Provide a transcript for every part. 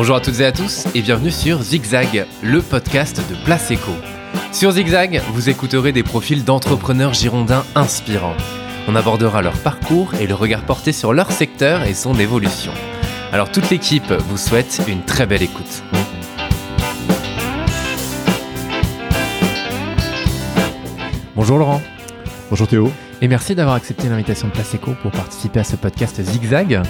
Bonjour à toutes et à tous et bienvenue sur Zigzag, le podcast de Place Eco. Sur Zigzag, vous écouterez des profils d'entrepreneurs girondins inspirants. On abordera leur parcours et le regard porté sur leur secteur et son évolution. Alors toute l'équipe vous souhaite une très belle écoute. Bonjour Laurent. Bonjour Théo. Et merci d'avoir accepté l'invitation de Place Eco pour participer à ce podcast Zigzag.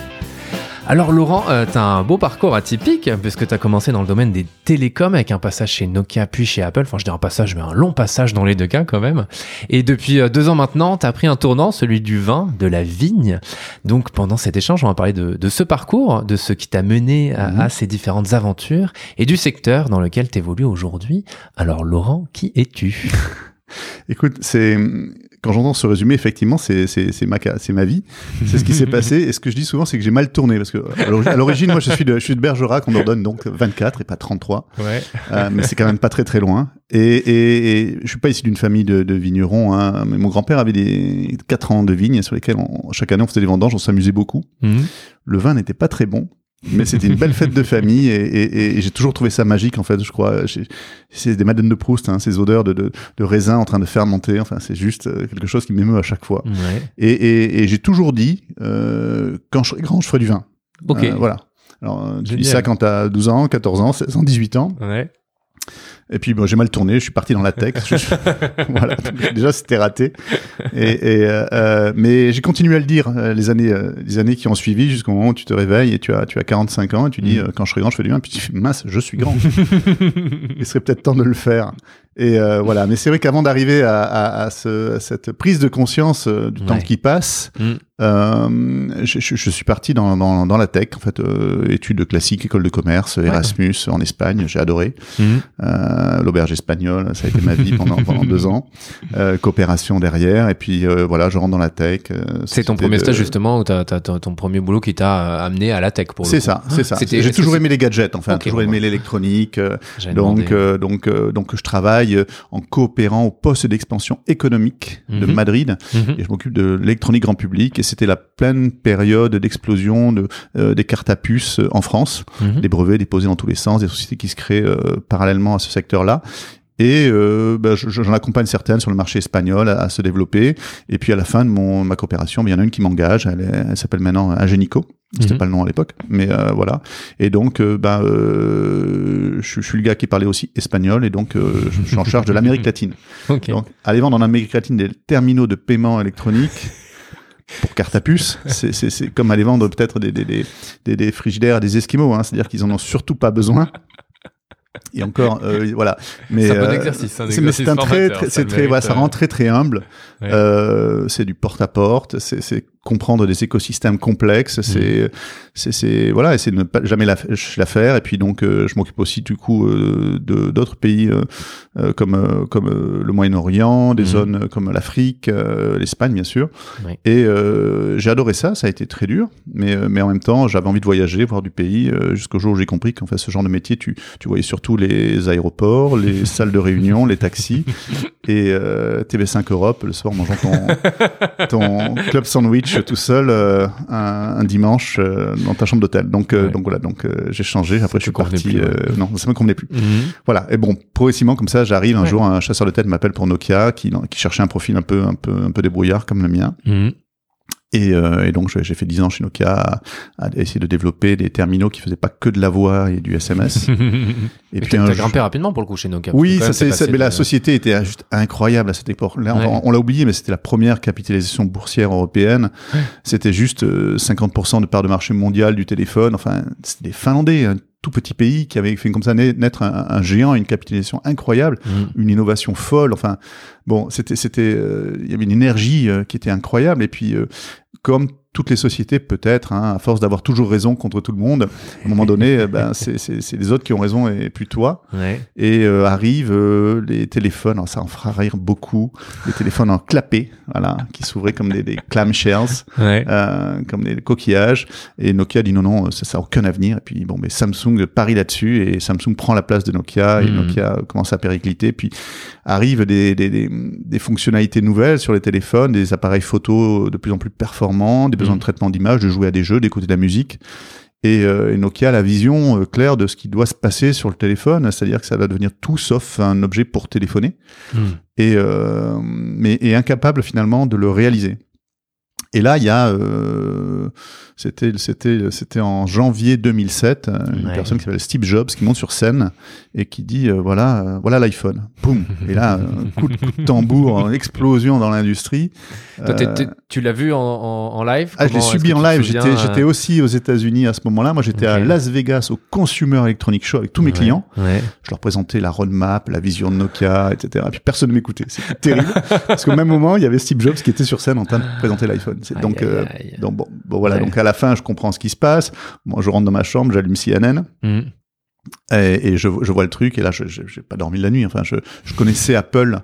Alors Laurent, euh, tu as un beau parcours atypique puisque tu as commencé dans le domaine des télécoms avec un passage chez Nokia puis chez Apple. Enfin je dis un passage mais un long passage dans les deux cas quand même. Et depuis euh, deux ans maintenant, tu as pris un tournant, celui du vin, de la vigne. Donc pendant cet échange, on va parler de, de ce parcours, de ce qui t'a mené à, Mhm. à ces différentes aventures et du secteur dans lequel tu évolues aujourd'hui. Alors Laurent, qui es-tu? Écoute, c'est quand j'entends ce résumé, effectivement, c'est ma ma vie, c'est ce qui s'est passé. Et ce que je dis souvent, c'est que j'ai mal tourné parce que à l'origine- moi, je suis de je suis de Bergerac, on me redonne donc 24 et pas 33, Ouais. euh, mais c'est quand même pas très très loin. Et, et, et je suis pas issu d'une famille de, de vignerons, hein, mais mon grand-père avait des 4 ans de vignes sur lesquels on- chaque année on faisait des vendanges, on s'amusait beaucoup. Mhm. Le vin n'était pas très bon. Mais c'était une belle fête de famille et, et- et j'ai toujours trouvé ça magique en fait. Je crois, c'est des Madeleines de Proust, hein, ces odeurs de, de, de raisin en train de fermenter. Enfin, c'est juste euh, quelque chose qui m'émeut à chaque fois. Ouais. Et, et, et j'ai toujours dit, euh, quand je serai grand, je ferai du vin. Ok. Euh, voilà. Alors, euh, tu dis Génial. ça quand t'as 12 ans, 14 ans, 16 ans, 18 ans. Ouais. Et puis, bon, j'ai mal tourné, je suis parti dans la tech. Je voilà. Donc, déjà, c'était raté. Et, et, euh, euh, mais j'ai continué à le dire euh, les années, euh, les années qui ont suivi jusqu'au moment où tu te réveilles et tu as, tu as 45 ans et tu dis, euh, quand je serai grand, je fais du vin. Puis tu fais, mince, je suis grand. Il serait peut-être temps de le faire. Et euh, voilà. Mais c'est vrai qu'avant d'arriver à, à, à, ce, à cette prise de conscience euh, du temps qui passe, Mm. euh, je, je, je suis parti dans, dans, dans la tech, en fait, études classiques, école de commerce, Erasmus en Espagne, j'ai adoré. Euh, L'auberge espagnole, ça a été ma vie pendant, pendant deux ans. Coopération derrière, et puis voilà, je rentre dans la tech. C'est ton premier de- stage justement ou t'as, t'as- t'as ton premier boulot qui t'a amené à la tech pour C'est ça, c'est ça. C'était- J'ai toujours aimé les gadgets, enfin, toujours aimé l'électronique. donc, donc, donc, je travaille euh, en coopérant au poste d'expansion économique de Mhm. Madrid Mhm. et je m'occupe de l'électronique grand public et c'était la pleine période d'explosion de, euh, des cartes à puces euh, en France, Mhm. des brevets déposés dans tous les sens, des sociétés qui se créent euh, parallèlement à ce secteur-là. Et euh, bah, je- j'en accompagne certaines sur le marché espagnol à, à se développer. Et puis à la fin de mon, ma coopération, il y en a une qui m'engage. Elle, elle s'appelle maintenant Ingenico. C'était Mhm. pas le nom à l'époque, mais euh, voilà. Et donc, euh, bah, euh, je, je suis le gars qui parlait aussi espagnol, et donc euh, je, suis en charge de l'Amérique latine. Ok. Donc, aller vendre en Amérique latine des terminaux de paiement électronique pour carte à puce, c'est- comme aller vendre peut-être des, des, des, des, des frigidaires à des Esquimaux, hein, c'est-à-dire qu'ils en ont surtout pas besoin. Et encore, euh, voilà. Mais C'est un bon euh, exercice, un mais un très, très, ça très, voilà, ça euh. rend très très humble. Ouais. Euh, c'est du porte à porte, c'est c'est comprendre des écosystèmes complexes, c'est c'est c'est voilà, essayer de ne pas jamais la, la faire. Et puis donc, euh, je m'occupe aussi du coup euh, de d'autres pays euh, comme comme le Moyen-Orient, des Mhm. zones comme l'Afrique, l'Espagne bien sûr. Oui. Et j'ai adoré ça, ça a été très dur, mais mais en même temps, j'avais envie de voyager, voir du pays, jusqu'au jour où j'ai compris qu'en fait, ce genre de métier, tu tu voyais surtout les aéroports, les salles de réunion, les taxis et euh, TV5 Europe le soir mangeant ton ton club sandwich tout seul euh, un, un dimanche euh, dans ta chambre d'hôtel. Donc euh, Ouais. donc voilà, donc euh, j'ai changé. Après, je suis parti. plus, ouais. non, ça me convenait plus. Mhm. Voilà. Et bon, progressivement comme ça, j'arrive un Ouais. jour, un chasseur de tête m'appelle pour Nokia, qui, qui cherchait un profil un peu, un peu, un peu débrouillard comme le mien. Mhm. Et, euh, et donc j'ai fait 10 ans chez Nokia à, à essayer de développer des terminaux qui faisaient pas que de la voix et du SMS. et Et puis t'as grimpé rapidement pour le coup chez Nokia. oui, ça c'est, mais la société était juste incroyable à cette époque. Là, on- Ouais. on, l'a oublié, mais c'était la première capitalisation boursière européenne. Ouais. C'était juste euh, 50% de part de marché mondial du téléphone. Enfin, c'était des Finlandais, un tout petit pays qui avait fait comme ça na- naître un, un géant, une capitalisation incroyable, Mhm. une innovation folle. Enfin, bon, c'était, c'était, euh, il y avait une énergie euh, qui était incroyable. Et puis, euh, comme toutes les sociétés, peut-être, hein, à force d'avoir toujours raison contre tout le monde, à un moment donné, euh, ben, c'est, c'est, c'est les autres qui ont raison et plus toi. Ouais. Et euh, arrivent euh, les téléphones, alors ça en fera rire beaucoup, les téléphones en clapet, voilà, qui s'ouvraient comme des, des clamshells, Ouais. euh, comme des coquillages. Et Nokia dit non, non, ça n'a aucun avenir. Et puis bon, mais Samsung parie là-dessus et Samsung prend la place de Nokia et Mhm. Nokia commence à péricliter. Puis arrivent des, des, des, des fonctionnalités nouvelles sur les téléphones, des appareils photo de plus en plus performants, des besoins Mhm. de traitement d'image, de jouer à des jeux, d'écouter de la musique. Et, euh, et Nokia a la vision euh, claire de ce qui doit se passer sur le téléphone, c'est-à-dire que ça va devenir tout sauf un objet pour téléphoner, Hmm. et, euh, mais est incapable finalement de le réaliser. Et là, il y a, c'était, c'était, c'était en janvier 2007, euh, une Ouais. personne qui s'appelle Steve Jobs qui monte sur scène et qui dit, euh, voilà, euh, voilà l'iPhone. Boum. Et là, coup de, coup de tambour, explosion dans l'industrie. Tu l'as vu en, en- en live? Ah, je l'ai subi en live. J'étais, j'étais aussi aux États-Unis à ce moment-là. Moi, j'étais à. Las Vegas au Consumer Electronic Show avec tous mes ouais, clients. Ouais. Je leur présentais la roadmap, la vision de Nokia, etc. Et puis personne ne m'écoutait. C'était terrible. Parce qu'au même moment, il y avait Steve Jobs qui était sur scène en train de présenter l'iPhone. Donc, aïe, aïe. donc bon, bon, voilà. Donc à la fin, je comprends ce qui se passe. Moi, je rentre dans ma chambre, j'allume CNN. Et, et je, je vois le truc. Et là, je j'ai pas dormi la nuit. Enfin, je, je connaissais Apple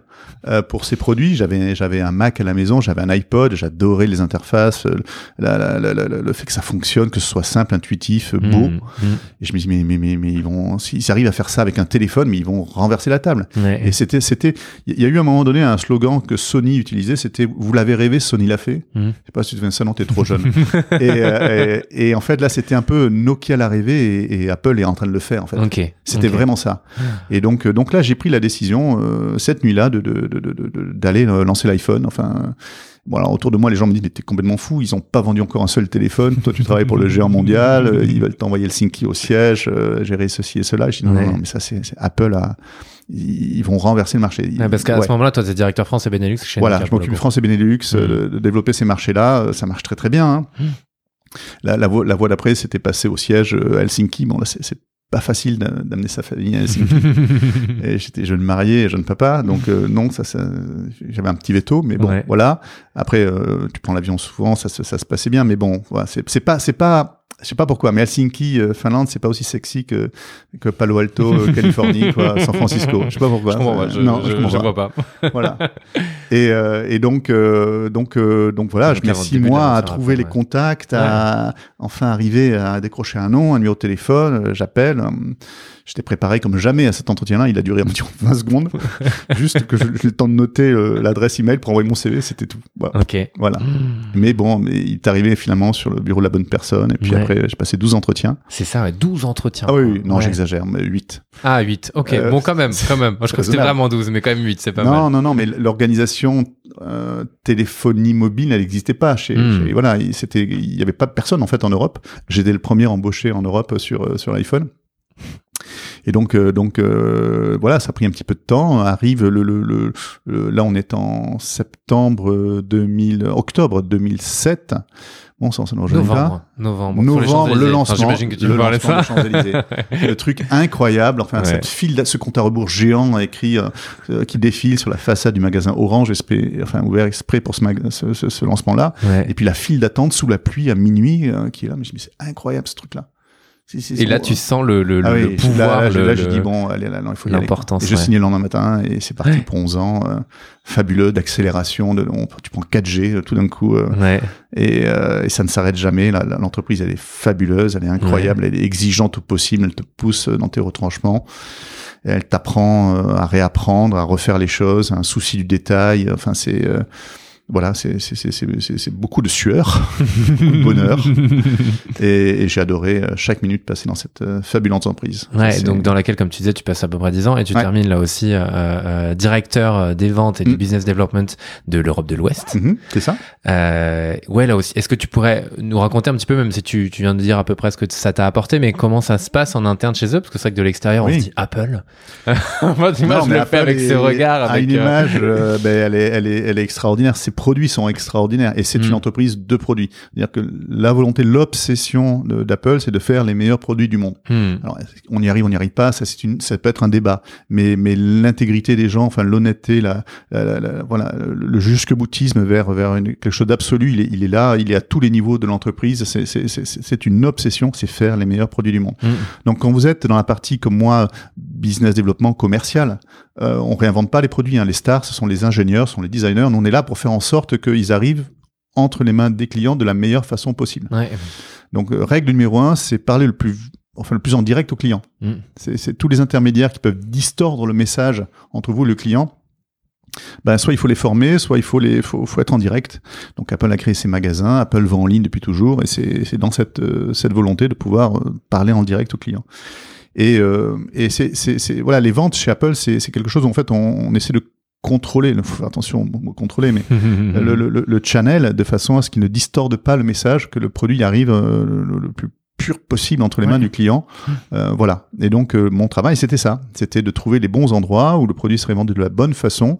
euh, pour ses produits. J'avais j'avais un Mac à la maison, j'avais un iPod. J'adorais les interfaces, euh, la, la, la, la- le fait que ça fonctionne, que ce soit simple, intuitif, beau. Hmm. Hmm. Et je me dis mais mais mais, mais ils vont s'ils arrivent à faire ça avec un téléphone, mais ils vont renverser la table. Ouais. Et c'était, c'était, il y a eu à un moment donné un slogan que Sony utilisait, c'était "Vous l'avez rêvé, Sony l'a fait". Mhm. Je sais pas si tu te souviens de ça, non, t'es trop jeune. et, euh, et, et en fait, là, c'était un peu Nokia l'a rêvé et, et Apple est en train de le faire. En fait, Ok. c'était vraiment ça. Et donc, euh, donc là, j'ai pris la décision euh, cette nuit-là de, d'aller euh, lancer l'iPhone. Enfin. Bon, alors, autour de moi, les gens me disent, mais t'es complètement fou, ils ont pas vendu encore un seul téléphone. Toi, tu travailles pour le géant mondial, ils veulent t'envoyer le au siège, euh, gérer ceci et cela. Je dis, non, Ouais. non, non, mais ça, c'est, Apple à, ils vont renverser le marché. Ouais, parce qu'à Ouais. ce moment-là, toi, t'es directeur France et Benelux chez Voilà, Nokia, je m'occupe. France et Benelux, euh, Mm. de, développer ces marchés-là. Ça marche très très bien. hein. Mm. La, la, voie, la voie d'après, c'était passer au siège euh, Helsinki. Bon, là, c'est pas facile d'a- d'amener sa famille à Helsinki. et j'étais jeune marié jeune papa, donc euh, non, ça, ça j'avais un petit veto, mais bon, Ouais. voilà. Après, euh, tu prends l'avion souvent, ça, se- ça se passait bien, mais bon, voilà, c'est, pas, c'est pas. Je sais pas pourquoi, mais Helsinki, euh, Finlande, c'est pas aussi sexy que, que Palo Alto, euh, Californie, quoi, San Francisco. Je sais pas pourquoi. Je comprends je, non, je, je comprends je pas vois pas. voilà. Et, euh, et donc, euh, donc, euh, donc voilà, Donc, je mets six mois à trouver les ouais. contacts, à enfin arriver à décrocher un nom, un numéro de téléphone. J'appelle. J'étais préparé comme jamais à cet entretien-là. Il a duré environ 20 secondes, juste que j'ai le temps de noter l'adresse email pour envoyer mon CV. C'était tout. Voilà. Ok. Voilà. Hmm. Mais bon, mais il est arrivé finalement sur le bureau de la bonne personne. Et puis Ouais. après, j'ai passé 12 entretiens. C'est ça, ouais, 12 entretiens. Ah oui, oui, non, j'exagère, mais 8. Ah, 8. Ok, bon, quand même, quand même. Moi, je crois que c'était vraiment 12, mais quand même 8, c'est pas non, mal. non, non, mais l'organisation euh, téléphonie mobile, elle n'existait pas. Chez, chez- voilà, il- c'était, il y avait pas de personne en fait en Europe. J'étais le premier embauché en Europe sur euh, sur l'iPhone. Et donc, euh, donc euh, voilà, ça a pris un petit peu de temps. Arrive le, le, le, le- là, on est en septembre 2000, octobre 2007. Bon, ça, ça ne rajeunit pas. Novembre. Novembre. les Novembre, Champs-Élysées. le Enfin, lancement, J'imagine que tu le veux parler de ça. le truc incroyable, enfin Ouais. cette file, ce compte à rebours géant écrit euh, euh, qui défile sur la façade du magasin Orange, enfin ouvert exprès pour ce, ce, ce- ce lancement-là, Ouais. et puis la file d'attente sous la pluie à minuit euh, qui est là, mais je me dis, c'est incroyable ce truc-là. Et là, tu sens le, le, ah le oui, pouvoir, là, là, le- là, j'ai le- dit bon, allez, là, non, il faut y aller. l'importance, Et je ouais. signais le lendemain matin et c'est parti Ouais. pour 11 ans, euh, fabuleux d'accélération, de, on- tu prends 4G euh, tout d'un coup. euh, Ouais. et, euh, et ça ne s'arrête jamais. L'entreprise, elle est fabuleuse, elle est incroyable, elle est exigeante au possible, elle te pousse dans tes retranchements. Elle t'apprend à réapprendre, à refaire les choses, un souci du détail. Enfin, c'est euh, voilà, c'est c'est c'est c'est c'est- c'est beaucoup de sueur, beaucoup de bonheur. Et, et j'ai adoré euh, chaque minute passée dans cette euh, fabuleuse entreprise. Ouais, donc dans laquelle, comme tu disais, tu passes à peu près 10 ans et tu Ouais. termines là aussi euh, euh, directeur des ventes et du Mm. business development de l'Europe de l'Ouest. Mhm, c'est ça. Euh, ouais, là aussi. Est-ce que tu pourrais nous raconter un petit peu, même si tu, tu viens de dire à peu près ce que ça t'a apporté, mais comment ça se passe en interne chez eux? Parce que c'est vrai que de l'extérieur, on se dit Apple. Moi, tu je le fais avec les- ce regard. à Avec, une image, ben, elle, est, elle, est, elle est extraordinaire. Produits sont extraordinaires et c'est Mm. une entreprise de produits. C'est-à-dire que la volonté, l'obsession d'Apple, c'est de faire les meilleurs produits du monde. hmm. Alors, on y arrive, on n'y arrive pas, ça, une, ça peut être un débat. Mais, mais l'intégrité des gens, enfin, l'honnêteté, la, la- la- la- voilà, le, jusque-boutisme vers, vers une- quelque chose d'absolu, il est, il est là, il est à tous les niveaux de l'entreprise. C'est une obsession, c'est faire les meilleurs produits du monde. Mm. Donc, quand vous êtes dans la partie comme moi, business développement commercial, euh, on réinvente pas les produits. hein. Les stars, ce sont les ingénieurs, ce sont les designers. Nous, on est là pour faire en sorte qu'ils arrivent entre les mains des clients de la meilleure façon possible. Ouais. Donc, euh, règle numéro un, c'est parler le plus, enfin, le plus en direct au client. Mm. C'est tous les intermédiaires qui peuvent distordre le message entre vous et le client. ben, soit il faut les former, soit il faut les faut, faut être en direct. Donc Apple a créé ses magasins, Apple vend en ligne depuis toujours, et c'est dans cette euh, cette volonté de pouvoir euh, parler en direct aux clients. Et, euh, et c'est voilà les ventes chez Apple, c'est c'est quelque chose où en fait on, on essaie de contrôler, il faut faire attention, bon, contrôler, mais le, le, le, channel de façon à ce qu'il ne distorde pas le message, que le produit arrive euh, le, le plus pur possible entre les mains du client. Euh, voilà. Et donc euh, mon travail, c'était ça. C'était de trouver les bons endroits où le produit serait vendu de la bonne façon,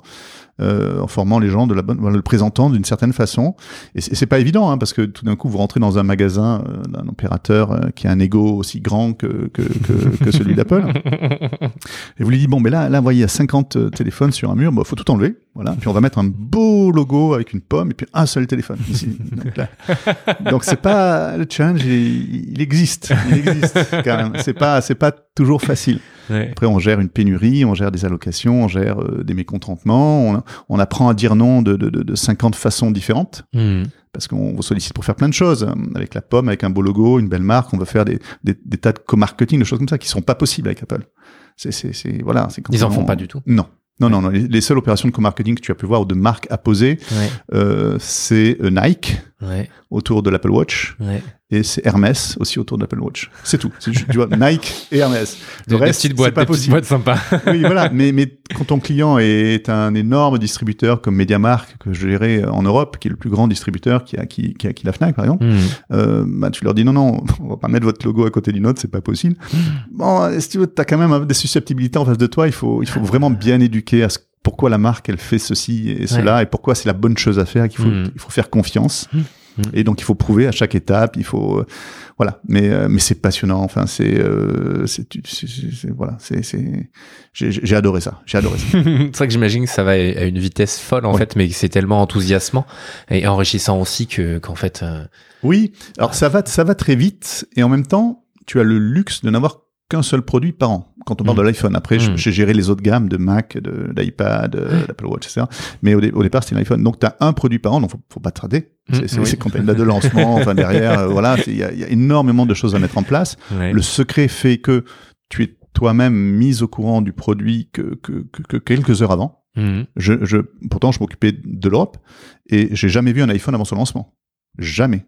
euh, en formant les gens de la bonne, voilà, le présentant d'une certaine façon. Et c'est pas évident, hein, parce que tout d'un coup, vous rentrez dans un magasin euh, d'un opérateur euh, qui a un ego aussi grand que, que, que, que celui d'Apple. Et vous lui dites, bon, mais là, là, vous voyez, il y a 50 téléphones sur un mur, il faut tout enlever. Voilà. Puis on va mettre un beau logo avec une pomme et puis un seul téléphone. Ici. Donc c'est pas le challenge, il, il, existe, il existe quand même. C'est pas, c'est pas toujours facile. Ouais. Après, on gère une pénurie, on gère des allocations, on gère euh, des mécontentements, on, on, apprend à dire non de, de, de, de 50 façons différentes. Mmh. Parce qu'on vous sollicite pour faire plein de choses. Avec la pomme, avec un beau logo, une belle marque, on va faire des, des, des tas de co-marketing, de choses comme ça qui sont pas possibles avec Apple. C'est, c'est, c'est, voilà. C'est Ils en font pas du tout. Non. Non, non, non. Les, les, seules opérations de co-marketing que tu as pu voir ou de marque à poser, ouais. euh, c'est euh, Nike ouais. autour de l'Apple Watch ouais. Et c'est Hermès aussi autour de l'Apple Watch. C'est tout. tu vois, Nike et Hermès. Le des reste, c'est pas possible. Boîtes sympas. oui, voilà. Mais, mais quand ton client est un énorme distributeur comme MediaMark que je gérais en Europe, qui est le plus grand distributeur qui a qui, qui a qui la Fnac par exemple, mmh. euh, bah, tu leur dis non non, on va pas mettre votre logo à côté d'une autre, c'est pas possible. Mmh. Bon, si tu veux, t'as quand même des susceptibilité en face de toi. Il faut il faut vraiment bien éduquer à ce, pourquoi la marque elle fait ceci et cela ouais. et pourquoi c'est la bonne chose à faire qu'il faut mmh. il faut faire confiance mmh. et donc il faut prouver à chaque étape il faut euh, voilà. Mais euh, mais c'est passionnant. Enfin c'est euh, c'est voilà. C'est c'est j'ai adoré ça. J'ai adoré ça. C'est vrai que j'imagine que ça va à une vitesse folle en ouais. fait mais c'est tellement enthousiasmant et enrichissant aussi que qu'en fait euh... oui. Alors ça va ça va très vite. Et en même temps tu as le luxe de n'avoir qu'un seul produit par an. Quand on parle mmh. de l'iPhone, après, mmh. j'ai géré les autres gammes de Mac, d'iPad, d'Apple Watch, etc. Mais au, dé au départ, c'était l'iPhone. Donc, tu as un produit par an, donc faut, faut pas te rater. C'est oui. quand tu de lancement, enfin derrière, euh, voilà, il y, y, a énormément de choses à mettre en place. Ouais. Le secret fait que tu es toi-même mise au courant du produit que, que, que, que quelques heures avant. Je, je, pourtant, je m'occupais de l'Europe et j'ai jamais vu un iPhone avant son lancement. Jamais.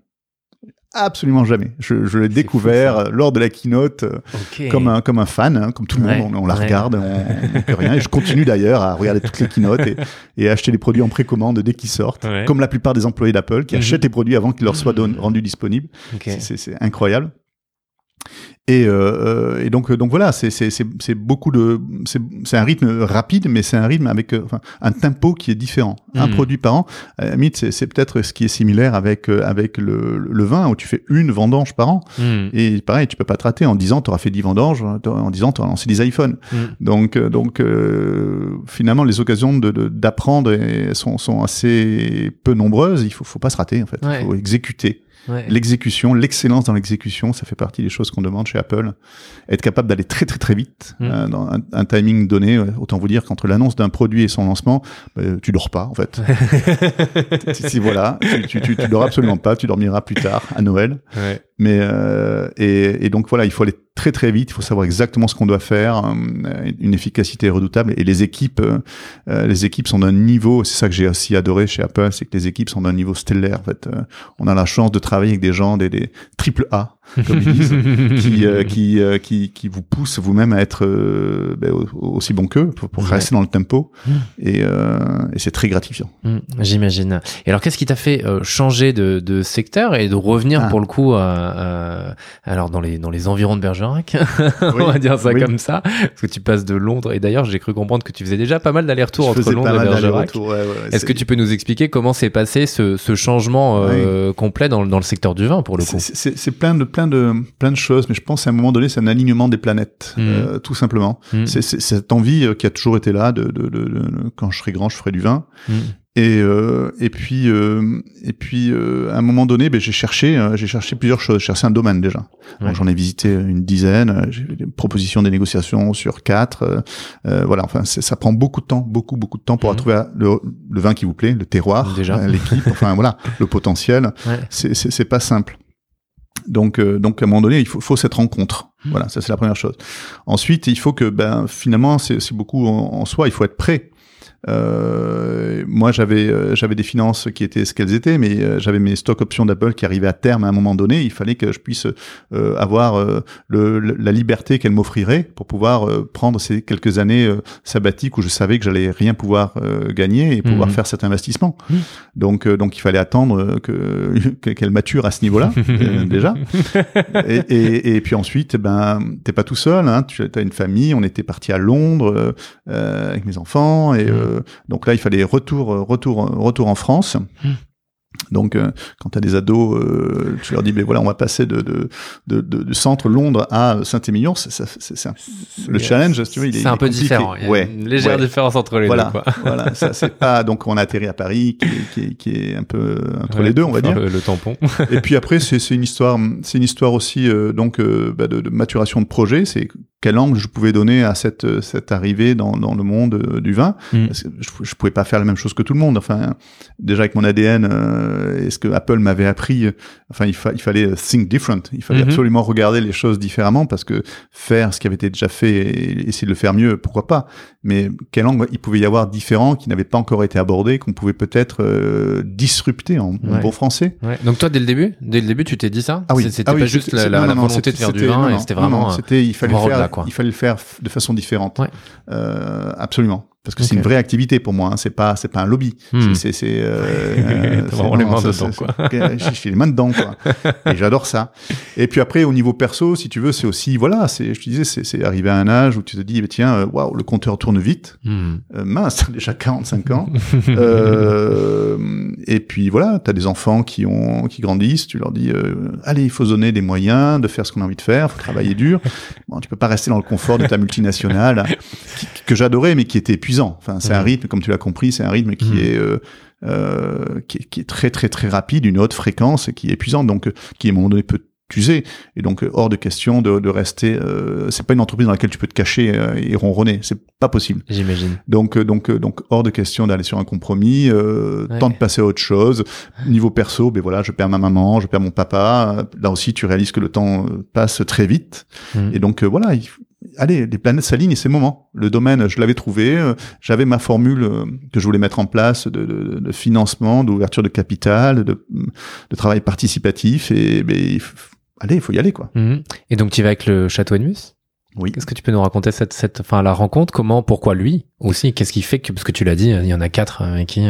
Absolument jamais. Je, je l'ai découvert lors de la keynote okay. comme un comme un fan, hein, comme tout le ouais, monde. On, on la ouais. regarde, on, on peut rien. Et je continue d'ailleurs à regarder toutes les keynotes et, et à acheter les produits en précommande dès qu'ils sortent, ouais. comme la plupart des employés d'Apple qui mm -hmm. achètent les produits avant qu'ils leur soient rendus disponibles. Okay. C'est incroyable. Et, euh, et, donc, donc voilà, c'est beaucoup de, c'est un rythme rapide, mais c'est un rythme avec euh, enfin, un tempo qui est différent. Mmh. Un produit par an, à c'est peut-être ce qui est similaire avec euh, avec le, le, vin où tu fais une vendange par an. Mmh. Et pareil, tu peux pas te rater en disant tu auras fait 10 vendanges, en disant tu auras lancé des iPhones. Mmh. Donc donc euh, finalement les occasions d'apprendre de, sont sont assez peu nombreuses. Il faut faut pas se rater en fait. Il ouais. faut exécuter. Ouais. L'exécution, l'excellence dans l'exécution, ça fait partie des choses qu'on demande chez Apple. Être capable d'aller très très très vite mmh. euh, dans un, un, timing donné. Autant vous dire qu'entre l'annonce d'un produit et son lancement, euh, tu dors pas en fait. si, voilà, tu, tu, tu, tu, dors absolument pas. Tu dormiras plus tard à Noël. Ouais. Mais euh, et, et, donc voilà, il faut aller très très vite. Il faut savoir exactement ce qu'on doit faire, euh, une efficacité redoutable. Et les équipes, euh, les équipes sont d'un niveau. C'est ça que j'ai aussi adoré chez Apple, c'est que les équipes sont d'un niveau stellaire. En fait, euh, on a la chance de travailler avec des gens, des, des triple A, comme ils disent, qui, euh, qui, euh, qui, qui, vous poussent vous-même à être euh, ben, aussi bon qu'eux pour, pour ouais. rester dans le tempo. Mmh. Et, et c'est très gratifiant. Mmh, J'imagine. Et alors, qu'est-ce qui t'a fait changer de, de, secteur et de revenir ah. pour le coup, alors dans les dans les environs de Bergerac, oui. on va dire ça oui. comme ça, parce que tu passes de Londres. Et d'ailleurs, j'ai cru comprendre que tu faisais déjà pas mal d'allers-retours entre Londres et Bergerac. Ouais, ouais, Est-ce que tu peux nous expliquer comment s'est passé ce, ce changement complet dans, dans le secteur du vin pour le coup? C'est plein de plein de plein de choses, mais je pense qu'à un moment donné, c'est un alignement des planètes, mmh. euh, tout simplement. Mmh. C'est cette envie euh, qui a toujours été là de, de, de, de, quand je serai grand, je ferai du vin. Mmh. Et euh, et puis euh, et puis euh, à un moment donné, ben, j'ai cherché j'ai cherché plusieurs choses. J'ai cherché un domaine déjà. Ouais. J'en ai visité une dizaine. J'ai des propositions des négociations sur quatre. voilà. Enfin, ça prend beaucoup de temps, beaucoup beaucoup de temps pour mmh. trouver le, le, vin qui vous plaît, le terroir, l'équipe. Enfin voilà, le potentiel. Ouais. C'est pas simple. Donc, euh, donc à un moment donné, il faut, faut cette rencontre. Mmh. Voilà, ça c'est la première chose. Ensuite, il faut que, ben, finalement, c'est beaucoup en, en, soi. Il faut être prêt Euh, moi, j'avais euh, j'avais des finances qui étaient ce qu'elles étaient, mais euh, j'avais mes stock options d'Apple qui arrivaient à terme à un moment donné. Il fallait que je puisse euh, avoir euh, le, la liberté qu'elle m'offrirait pour pouvoir euh, prendre ces quelques années sabbatiques où je savais que j'allais rien pouvoir euh, gagner et pouvoir Mhm. faire cet investissement. Mhm. Donc euh, donc il fallait attendre que que- qu'elle mature à ce niveau-là déjà. Et, et, et puis ensuite, eh ben, t'es pas tout seul, hein, tu as une famille. On était parti à Londres avec mes enfants, et euh, donc là, il fallait retour, euh, retour, retour en France. Mm. Donc, euh, quand tu as des ados, euh, tu leur dis, ben voilà, on va passer de, de, de, de- du centre Londres à Saint-Émilion. C'est, le challenge, tu il est, C'est un peu compliqué. différent. Il y a Ouais, une légère ouais. différence entre les Voilà, deux. Quoi. voilà, ça c'est pas donc on a atterri à Paris qui est, qui est, qui est un peu entre Ouais, les deux on va dire. Le, le tampon. Et puis après, c'est c'est une histoire, c'est une histoire aussi euh, donc euh, bah, de, de maturation de projet. C'est quel angle je pouvais donner à cette cette arrivée dans, dans le monde euh, du vin. Mm. Parce que je, je pouvais pas faire la même chose que tout le monde. Enfin, déjà avec mon ADN euh, et ce que Apple m'avait appris, euh, enfin il, fa- il fallait think different. Il fallait Mhm. absolument regarder les choses différemment parce que faire ce qui avait été déjà fait et essayer de le faire mieux, pourquoi pas? Mais quel angle il pouvait y avoir différent qui n'avait pas encore été abordé, qu'on pouvait peut-être euh, disrupter en, bon français? Ouais. Donc toi, dès le début, dès le début, tu t'es dit ça? Ah oui, C'était ah oui, pas juste la, la- non, la non, volonté c'était- de faire du vin, c'était vraiment. euh, c'était il fallait le faire, il fallait le faire de façon différente. Ouais. Euh, absolument. Parce que c'est une vraie activité pour moi. Hein. C'est pas, c'est pas un lobby. Hmm. C'est, c'est, c'est, euh, euh, vraiment les mains dedans, quoi. J'ai j'ai les mains dedans, quoi. Et j'adore ça. Et puis après, au niveau perso, si tu veux, c'est aussi, voilà, c'est, je te disais, c'est, c'est arrivé à un âge où tu te dis, eh, tiens, euh, waouh, le compteur tourne vite. Hmm. Euh, mince, déjà 45 ans. Euh, et puis voilà, tu as des enfants qui ont qui grandissent, tu leur dis euh, allez, il faut donner des moyens de faire ce qu'on a envie de faire, faut travailler dur. Bon, tu peux pas rester dans le confort de ta multinationale qui- que j'adorais mais qui était épuisant. Enfin, c'est un Mhm. rythme comme tu l'as compris, c'est un rythme qui Mhm. est euh, euh, qui, est, qui est très très très rapide, une haute fréquence et qui est épuisant donc euh, qui à un moment donné peut t'user et donc euh, hors de question de, de rester euh, c'est pas une entreprise dans laquelle tu peux te cacher euh, et ronronner, c'est pas possible. J'imagine. Donc, donc, donc, hors de question d'aller sur un compromis. Euh, Ouais. Temps de passer à autre chose. Niveau perso, ben voilà, je perds ma maman, je perds mon papa. Là aussi, tu réalises que le temps passe très vite. Hmm. Et donc, voilà, il allez, les planètes s'alignent et c'est le moment. Le domaine, je l'avais trouvé. euh, J'avais ma formule euh, que je voulais mettre en place de, de, de financement, d'ouverture de capital, de, de travail participatif. Et f- allez, il faut y aller, quoi. Mhm. Et donc tu vas avec le château Edmus Oui. Qu'est-ce que tu peux nous raconter cette, cette, enfin la rencontre? Comment, pourquoi lui? Aussi Qu'est-ce qui fait que, parce que tu l'as dit, il y en a quatre euh, avec qui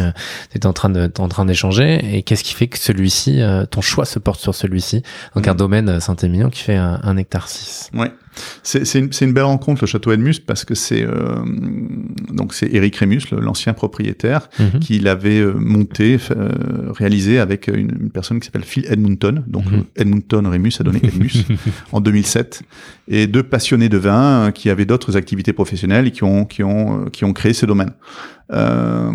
tu es en train de, en train d'échanger, et qu'est-ce qui fait que celui-ci, euh, ton choix se porte sur celui-ci Donc un domaine euh, Saint-Émilion qui fait un, un hectare 6. Ouais, c'est c'est une, une belle rencontre le château Edmus parce que c'est euh, donc c'est Eric Rémus, l'ancien propriétaire, Mhm. qui l'avait euh, monté, euh, réalisé avec une, une personne qui s'appelle Phil Edmonton. Donc Mhm. Edmonton Rémus a donné Edmus en 2007 et deux passionnés de vin euh, qui avaient d'autres activités professionnelles et qui ont qui ont euh, qui ont créé ce domaine. Euh,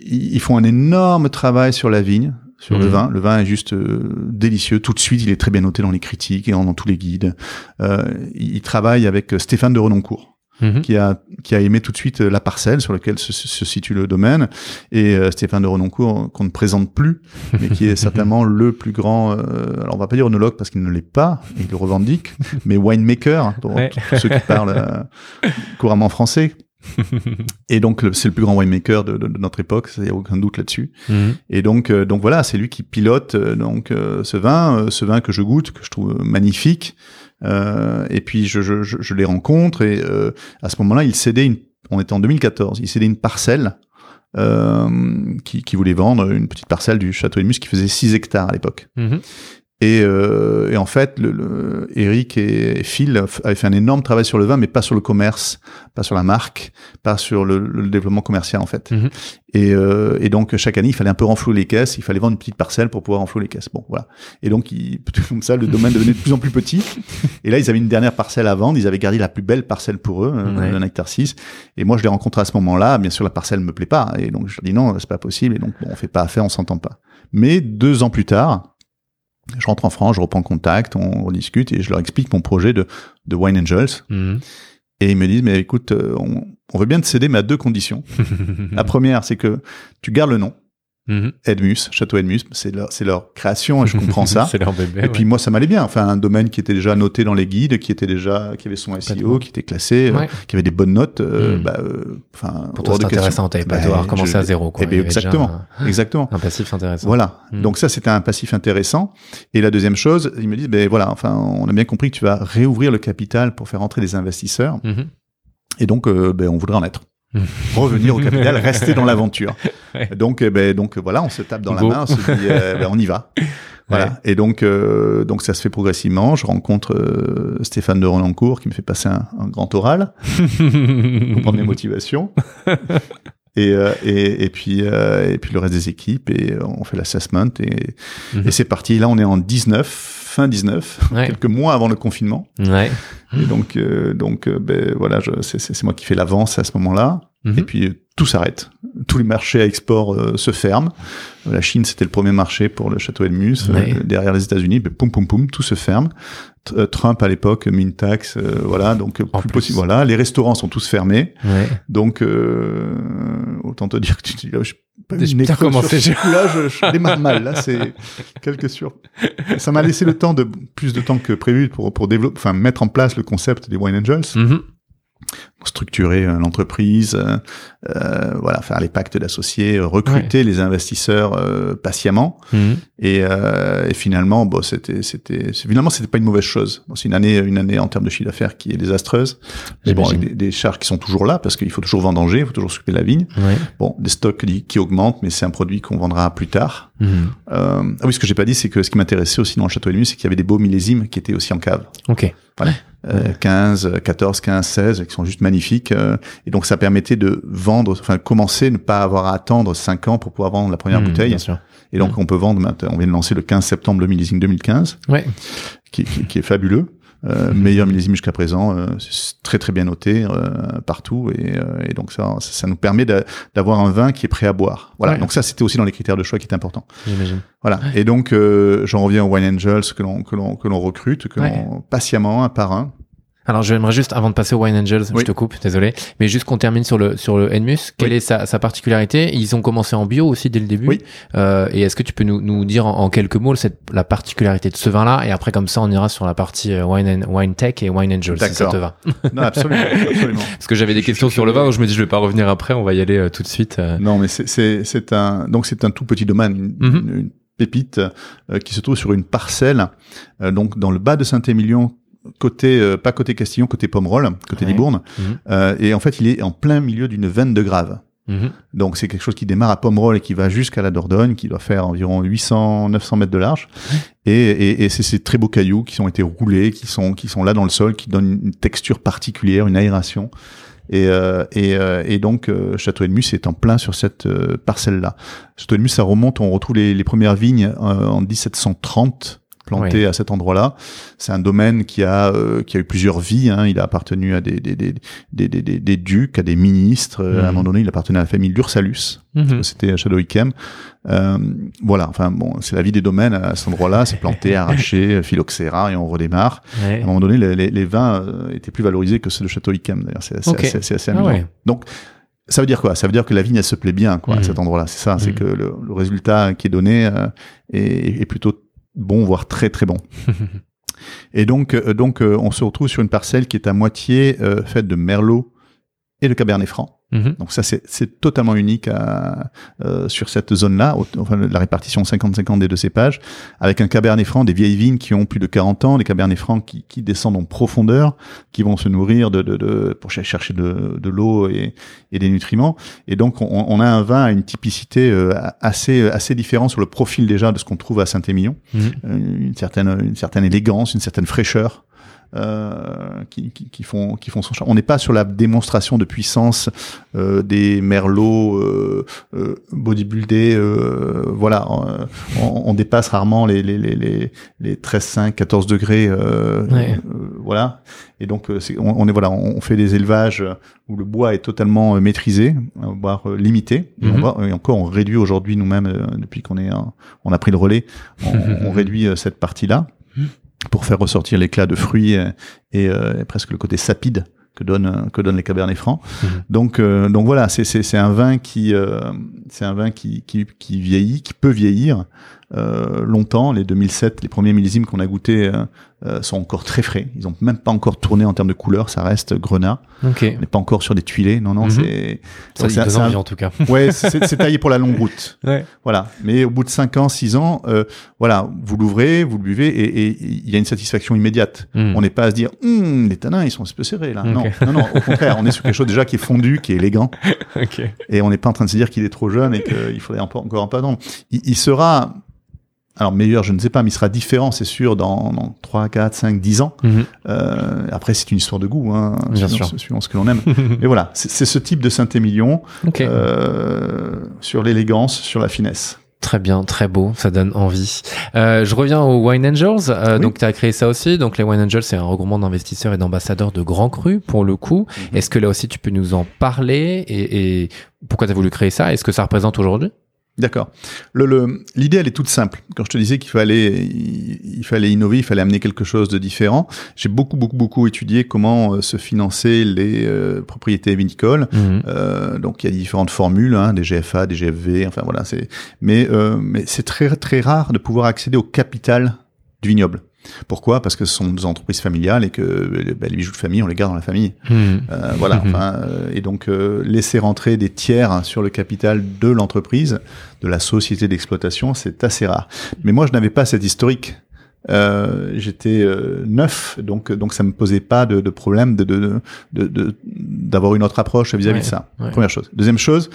ils font un énorme travail sur la vigne, sur le Mhm. vin. Le vin est juste euh, délicieux. Tout de suite, il est très bien noté dans les critiques et dans, dans tous les guides. Euh, il il travaille avec euh, Stéphane de Renoncourt Mhm. qui a qui a aimé tout de suite euh, la parcelle sur laquelle se, se situe le domaine et euh, Stéphane de Renoncourt qu'on ne présente plus mais qui est certainement le plus grand euh, alors on va pas dire onologue parce qu'il ne l'est pas il le revendique mais winemaker pour Ouais. tous ceux qui parlent couramment français et donc c'est le plus grand winemaker de, de, de notre époque il y a aucun doute là-dessus Mhm. et donc, euh, donc voilà, c'est lui qui pilote euh, donc euh, ce vin, ce vin que je goûte, que je trouve magnifique. Et puis je, je, je, je les rencontre et à ce moment-là, il cédait une. On était en 2014. Il cédait une parcelle qui, qui voulait vendre une petite parcelle du château Edmus qui faisait 6 hectares à l'époque. Mhm. Et, euh, et en fait, le, le- Eric et Phil avaient fait un énorme travail sur le vin, mais pas sur le commerce, pas sur la marque, pas sur le, le développement commercial en fait. Mhm. Et, euh, et donc chaque année, il fallait un peu renflouer les caisses, il fallait vendre une petite parcelle pour pouvoir renflouer les caisses. Bon, voilà. Et donc, il, comme ça, le domaine devenait de plus en plus petit. Et là, ils avaient une dernière parcelle à vendre. Ils avaient gardé la plus belle parcelle pour eux, euh, Ouais. un hectare 6. Et moi, je les rencontre à ce moment-là. Bien sûr, la parcelle me plaît pas. Et donc, je leur dis non, c'est pas possible. Et donc, bon, on fait pas affaire, on s'entend pas. Mais deux ans plus tard, je rentre en France, je reprends contact, on, on discute et je leur explique mon projet de, de Wine Angels. Mhm. Et ils me disent, mais écoute, euh, on, on veut bien te céder, mais à deux conditions. La première, c'est que tu gardes le nom. Mhm. Edmus, Château Edmus, c'est leur, c'est leur création et je comprends ça. c'est leur bébé. Et puis moi, ça m'allait bien. Enfin, un domaine qui était déjà noté dans les guides, qui était déjà, qui avait son. SEO, qui était classé, euh, qui avait des bonnes notes. euh, Mm. bah, euh, enfin, Pour toi, c'est intéressant. T'avais pas Bah, devoir recommencer je- à zéro. Quoi. Eh ben, avait déjà exactement, exactement. Un, un passif intéressant. Voilà. Mm. Donc ça, c'était un passif intéressant. Et la deuxième chose, ils me disent, ben voilà, enfin, on a bien compris que tu vas réouvrir le capital pour faire entrer des investisseurs. Mhm. Et donc, euh, ben, on voudrait en être. Revenir au capital, rester dans l'aventure. Ouais. Donc, eh ben, donc voilà, on se tape dans la main, on se dit, euh, ben, on y va. Voilà. Ouais. Et donc, euh, donc ça se fait progressivement. Je rencontre euh, Stéphane de Renoncourt qui me fait passer un, un grand oral, comprendre mes motivations. Et, euh, et, et puis euh, et puis le reste des équipes et on fait l'assessment et, Mhm. et c'est parti. Là, on est en 19, fin 19, Ouais. quelques mois avant le confinement. ouais. Et donc, euh, donc, euh, ben voilà, c'est moi qui fais l'avance à ce moment-là. Mhm. Et puis euh, tout s'arrête. Tous les marchés à export euh, se ferment. Euh, La Chine, c'était le premier marché pour le château Edmus. Ouais. Euh, derrière les États-Unis, poum poum poum, tout se ferme. T- Trump à l'époque, mis une taxe, euh, voilà, donc En plus plus. possible. Voilà, les restaurants sont tous fermés. Ouais. Donc euh, autant te dire que tu dis là, je pas eu J'ai une commencé, sur coup-là, je, je démarre mal. Là, c'est quelque sûr. Ça m'a laissé le temps de plus de temps que prévu pour pour développer, enfin mettre en place le concept des Wine Angels Mhm. Structurer euh, l'entreprise, euh, euh, voilà, faire les pactes d'associés, euh, recruter les investisseurs euh, patiemment. Mhm. Et, euh, et finalement, bon, c'était, c'était, finalement, c'était pas une mauvaise chose. Bon, c'est une année, une année en termes de chiffre d'affaires qui est désastreuse. Mais bon, avec des, des charges qui sont toujours là parce qu'il faut toujours vendanger, il faut toujours s'occuper de la vigne. Ouais. Bon, des stocks qui, qui augmentent, mais c'est un produit qu'on vendra plus tard. Euh, ah oui, ce que j'ai pas dit, c'est que ce qui m'intéressait aussi dans le château de nuit, c'est qu'il y avait des beaux millésimes qui étaient aussi en cave. Ok. Euh, 15, 14, 15, 16, qui sont juste magnifiques. euh, et donc ça permettait de vendre, enfin commencer, ne pas avoir à attendre 5 ans pour pouvoir vendre la première Mhm, bouteille. Bien sûr. Et donc on peut vendre, maintenant, on vient de lancer le 15 septembre le millésime 2015, Ouais. qui, qui, qui est fabuleux. Euh, meilleur millésime jusqu'à présent, euh, c'est très très bien noté euh, partout et, euh, et donc ça, ça nous permet d'a- d'avoir un vin qui est prêt à boire. Voilà, Ouais. donc ça c'était aussi dans les critères de choix qui est important. J'imagine. Voilà. Et donc, euh, j'en reviens aux Wine Angels que l'on que l'on que l'on recrute, que Ouais. l'on patiemment un par un. Alors, j'aimerais juste, avant de passer au Wine Angels, Oui. je te coupe, désolé, mais juste qu'on termine sur le sur le Enmus. Quelle Oui. est sa, sa particularité? Ils ont commencé en bio aussi dès le début. Oui. Euh, et est-ce que tu peux nous, nous dire en, en quelques mots cette, la particularité de ce vin-là? Et après, comme ça, on ira sur la partie euh, Wine, and- wine Tech et Wine Angels, si ça D'accord. te va. Non, absolument, absolument. Parce que j'avais des questions sur le vin, donc je me dis, je vais pas revenir après, on va y aller euh, tout de suite. euh. Non, mais c'est un donc c'est un tout petit domaine, une, Mhm. une pépite euh, qui se trouve sur une parcelle, euh, donc dans le bas de Saint-Émilion, côté euh, pas côté Castillon, côté Pomerol, côté Ouais. Libourne. Mhm. Euh, et en fait, il est en plein milieu d'une veine de grave. Mhm. Donc c'est quelque chose qui démarre à Pomerol et qui va jusqu'à la Dordogne, qui doit faire environ 800, 900 mètres de large. Et, et, et c'est ces très beaux cailloux qui ont été roulés, qui sont, qui sont là dans le sol, qui donnent une texture particulière, une aération. Et, euh, et, euh, et donc euh, Château Edmus est en plein sur cette euh, parcelle-là. Château Edmus, ça remonte, on retrouve les, les premières vignes euh, en 1730 plantées à cet endroit-là. C'est un domaine qui a euh, qui a eu plusieurs vies. Hein. Il a appartenu à des des, des, des, des, des- ducs, à des ministres. Euh, À un Mhm. moment donné, il appartenait à la famille d'Ursalus. Mhm. C'était à Shadow Yquem. Euh, voilà. Enfin bon, c'est la vie des domaines à cet endroit-là. C'est planté, arraché, phylloxéra et on redémarre. Ouais. À un moment donné, les, les, les vins euh, étaient plus valorisés que ceux de Château Yquem. D'ailleurs, c'est assez, Ok. assez- c'est assez Ah amusant. ouais. Donc ça veut dire quoi? Ça veut dire que la vigne elle se plaît bien quoi à Mhm. cet endroit-là. C'est ça. C'est Mhm. que le, le résultat qui est donné euh, est, est plutôt bon, voire très très bon. Et donc, euh, donc euh, on se retrouve sur une parcelle qui est à moitié euh, faite de merlot et de cabernet franc. Mhm. Donc ça, c'est totalement unique à, euh, sur cette zone-là, enfin la répartition 50-50 des deux cépages, avec un cabernet franc, des vieilles vignes qui ont plus de 40 ans, des cabernets francs qui, qui descendent en profondeur, qui vont se nourrir de, de, de pour ch- chercher de, de l'eau et, et des nutriments. Et donc on, on a un vin à une typicité euh, assez assez différente sur le profil déjà de ce qu'on trouve à Saint-Émilion, Mhm. Euh, une certaine une certaine élégance, une certaine fraîcheur. Euh, qui, qui, qui font qui font son charme. On n'est pas sur la démonstration de puissance euh, des merlots euh, euh, bodybuildés. Euh, voilà, euh, on, on dépasse rarement les les les les, les 13, 5, 14 degrés. Euh, Ouais. voilà. Et donc on, on est voilà, on fait des élevages où le bois est totalement maîtrisé, voire limité. On Mhm. va, et encore, on réduit aujourd'hui nous-mêmes depuis qu'on est, on a pris le relais, on, on réduit cette partie-là pour faire ressortir l'éclat de fruits euh, et, euh, et presque le côté sapide que donnent que donnent les Cabernet Francs. Mhm. Donc euh, donc voilà, c'est c'est c'est un vin qui euh, c'est un vin qui, qui qui vieillit, qui peut vieillir euh, longtemps. Les 2007, les premiers millésimes qu'on a goûtés euh, sont encore très frais. Ils ont même pas encore tourné en termes de couleur. Ça reste grenat. Ok. On n'est pas encore sur des tuilés. Non non, Mhm. c'est Ça c'est un- en tout cas. ouais, c'est taillé pour la longue route. Ouais. Voilà. Mais au bout de 5 ans, 6 ans, euh, voilà, vous l'ouvrez, vous le buvez et il y a une satisfaction immédiate. Mm. On n'est pas à se dire, Hum, les tanins, ils sont un peu serrés là. Non, non, non, au contraire, on est sur quelque chose déjà qui est fondu, qui est élégant. Ok. Et on n'est pas en train de se dire qu'il est trop jeune et qu'il faudrait encore encore un pas dans. Il, il sera, alors meilleur, je ne sais pas, mais il sera différent, c'est sûr, dans, dans 3, 4, 5, 10 ans. Mhm. Euh, après, c'est une histoire de goût, hein, Bien suivant, sûr. suivant ce que l'on aime. mais voilà, c'est ce type de Saint-Émilion Ok. euh, sur l'élégance, sur la finesse. Très bien, très beau, ça donne envie. Euh, je reviens aux Wine Angels. Euh, Oui. Donc, tu as créé ça aussi. Donc, les Wine Angels, c'est un regroupement d'investisseurs et d'ambassadeurs de grands crus, pour le coup. Mhm. Est-ce que là aussi, tu peux nous en parler? Et, et pourquoi tu as voulu créer ça? Est-ce que ça représente aujourd'hui? D'accord. Le, le- l'idée, elle est toute simple. Quand je te disais qu'il fallait, il, il fallait innover, il fallait amener quelque chose de différent, j'ai beaucoup, beaucoup, beaucoup étudié comment euh, se financer les euh, propriétés vinicoles. Mhm. Euh, donc il y a différentes formules, hein, des GFA, des GFV, enfin voilà. Mais euh, mais c'est très très rare de pouvoir accéder au capital du vignoble. Pourquoi? Parce que ce sont des entreprises familiales et que euh, ben, les bijoux de famille, on les garde dans la famille. Mhm. Euh, voilà. Mhm. Enfin, euh, et donc euh, laisser rentrer des tiers sur le capital de l'entreprise, de la société d'exploitation, c'est assez rare. Mais moi, je n'avais pas cet historique. Euh, J'étais euh, neuf, donc donc ça me posait pas de, de problème de de de- de- d'avoir une autre approche vis-à-vis Ouais, de ça. ouais. Première chose. Deuxième chose,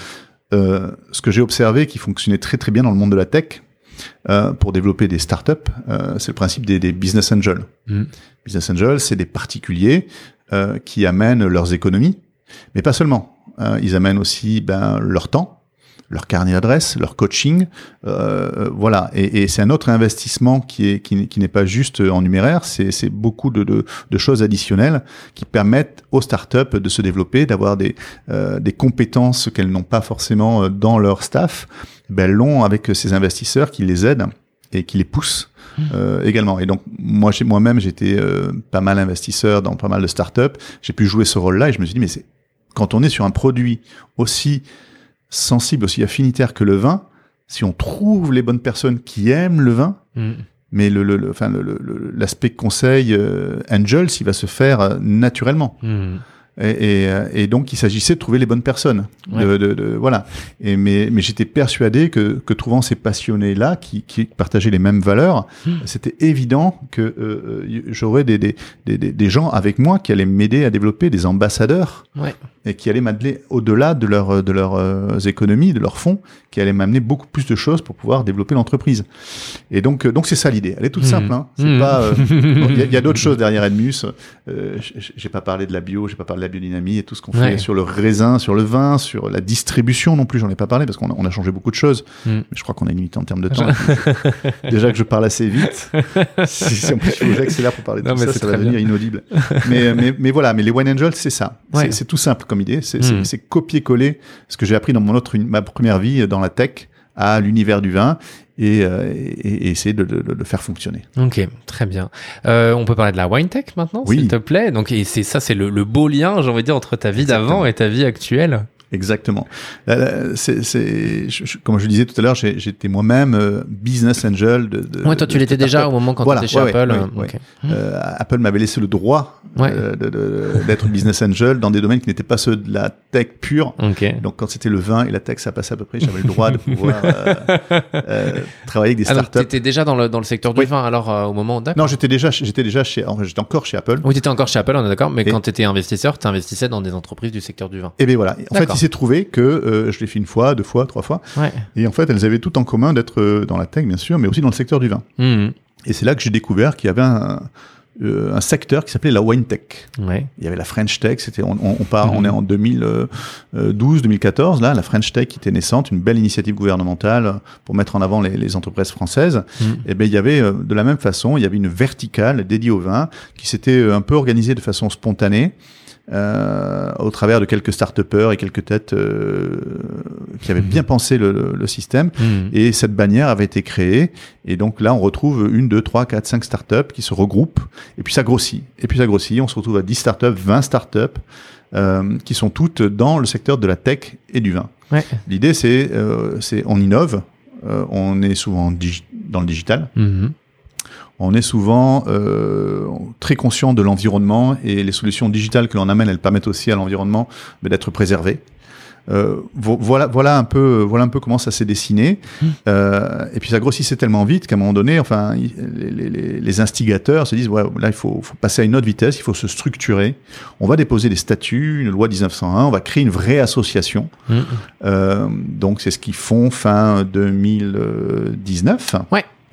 euh, ce que j'ai observé qui fonctionnait très très bien dans le monde de la tech. Euh, pour développer des startups, euh, c'est le principe des, des business angels. Mhm. Business angels, c'est des particuliers euh, qui amènent leurs économies, mais pas seulement. Euh, ils amènent aussi ben, leur temps, leur carnet d'adresse, leur coaching, euh, voilà. Et, et c'est un autre investissement qui est qui, n'est- qui n'est pas juste en numéraire, c'est c'est beaucoup de, de, de choses additionnelles qui permettent aux startups de se développer, d'avoir des euh, des compétences qu'elles n'ont pas forcément euh, dans leur staff. Ben, l'ont avec ces investisseurs qui les aident et qui les poussent euh, également. Et donc moi, moi-même, j'étais euh, pas mal investisseur dans pas mal de startups. J'ai pu jouer ce rôle-là et je me suis dit, mais c'est quand on est sur un produit aussi sensible, aussi affinitaire que le vin, si on trouve les bonnes personnes qui aiment le vin, Mhm. mais le, le, le- enfin, l'aspect conseil euh, Angels, il va se faire euh, naturellement. Mhm. Et, et, euh, et donc, il s'agissait de trouver les bonnes personnes. Ouais. De, de, de- voilà. Et mais mais j'étais persuadé que, que trouvant ces passionnés-là, qui, qui partageaient les mêmes valeurs, Hmm. c'était évident que euh, euh, j'aurais des, des, des, des- gens avec moi qui allaient m'aider à développer des ambassadeurs Ouais. et qui allaient m'amener au-delà de, leur, de leurs euh, économies, de leurs fonds, qui allaient m'amener beaucoup plus de choses pour pouvoir développer l'entreprise. Et donc, euh, donc c'est ça l'idée. Elle est toute Mhm. simple. Hein. C'est Mhm. pas. euh, bon, Il y a, il a d'autres choses derrière Edmus. Euh, j'ai pas parlé de la bio, j'ai pas parlé la biodynamie et tout ce qu'on Ouais. fait sur le raisin, sur le vin, sur la distribution non plus. J'en ai pas parlé parce qu'on a, on a changé beaucoup de choses. Mais je crois qu'on a une limite en termes de temps. Déjà que je parle assez vite. si, si en plus je j'accélère pour parler de Non, tout ça, ça va devenir inaudible. mais, mais, mais voilà, mais les Wine Angels, c'est ça. C'est- Ouais. C'est tout simple comme idée. C'est Mhm. c'est copier-coller ce que j'ai appris dans mon autre, ma première vie dans la tech à l'univers du vin et, euh, et, et essayer de, de- de le faire fonctionner. Ok, très bien. Euh, on peut parler de la wine tech maintenant, Oui. s'il te plaît. Donc, et c'est ça, c'est le, le beau lien, j'ai envie de dire, entre ta vie d'avant et ta vie actuelle. Exactement. C'est, c'est, je- je- comme je le disais tout à l'heure, j'ai- j'étais moi-même euh, business angel. De, de, Ouais, toi, tu l'étais déjà au moment quand Voilà, tu étais chez Apple. ouais, euh, ouais, ok. Euh, Apple m'avait laissé le droit Ouais. euh, d'être business angel dans des domaines qui n'étaient pas ceux de la tech pure. Ok. Donc quand c'était le vin et la tech, ça passait à peu près. J'avais le droit de pouvoir euh, euh, travailler avec des donc, startups. t'étais déjà dans le, dans le secteur du Oui. vin, alors, au moment, d'accord. non, j'étais déjà, j'étais déjà chez, j'étais encore chez Apple. Oui, t'étais encore chez Apple, on est d'accord, mais Et- quand t'étais investisseur, t'investissais dans des entreprises du secteur du vin. Et bien voilà. En fait, s'est trouvé que euh, je l'ai fait une fois, deux fois, trois fois. Ouais. Et en fait, elles avaient tout en commun d'être euh, dans la tech, bien sûr, mais aussi dans le secteur du vin. Mhm. Et c'est là que j'ai découvert qu'il y avait un, euh, un secteur qui s'appelait la wine tech. Ouais. Il y avait la French Tech, c'était on, part, on est en 2012, 2014 là, la French Tech qui était naissante, une belle initiative gouvernementale pour mettre en avant les, les entreprises françaises. Mhm. Et ben il y avait de la même façon, il y avait une verticale dédiée au vin qui s'était un peu organisée de façon spontanée. Euh, au travers de quelques start-upers et quelques têtes euh, qui avaient bien pensé le, le- le système. Mhm. Et cette bannière avait été créée. Et donc là, on retrouve une, deux, trois, quatre, cinq startups qui se regroupent. Et puis ça grossit. Et puis ça grossit. On se retrouve à 10 startups, 20 startups, euh, qui sont toutes dans le secteur de la tech et du vin. Ouais. L'idée, c'est, euh, c'est, on innove. euh, on est souvent dans le digital. Mhm. On est souvent euh, très conscient de l'environnement et les solutions digitales que l'on amène, elles permettent aussi à l'environnement mais d'être préservé. Euh, vo- voilà, voilà un peu, voilà un peu comment ça s'est dessiné. Mmh. Euh, et puis ça grossissait tellement vite qu'à un moment donné, enfin, les, les- les instigateurs se disent ouais, là il faut, faut passer à une autre vitesse, il faut se structurer. On va déposer des statuts, une loi 1901, on va créer une vraie association. Mhm. Euh, donc c'est ce qu'ils font fin 2019.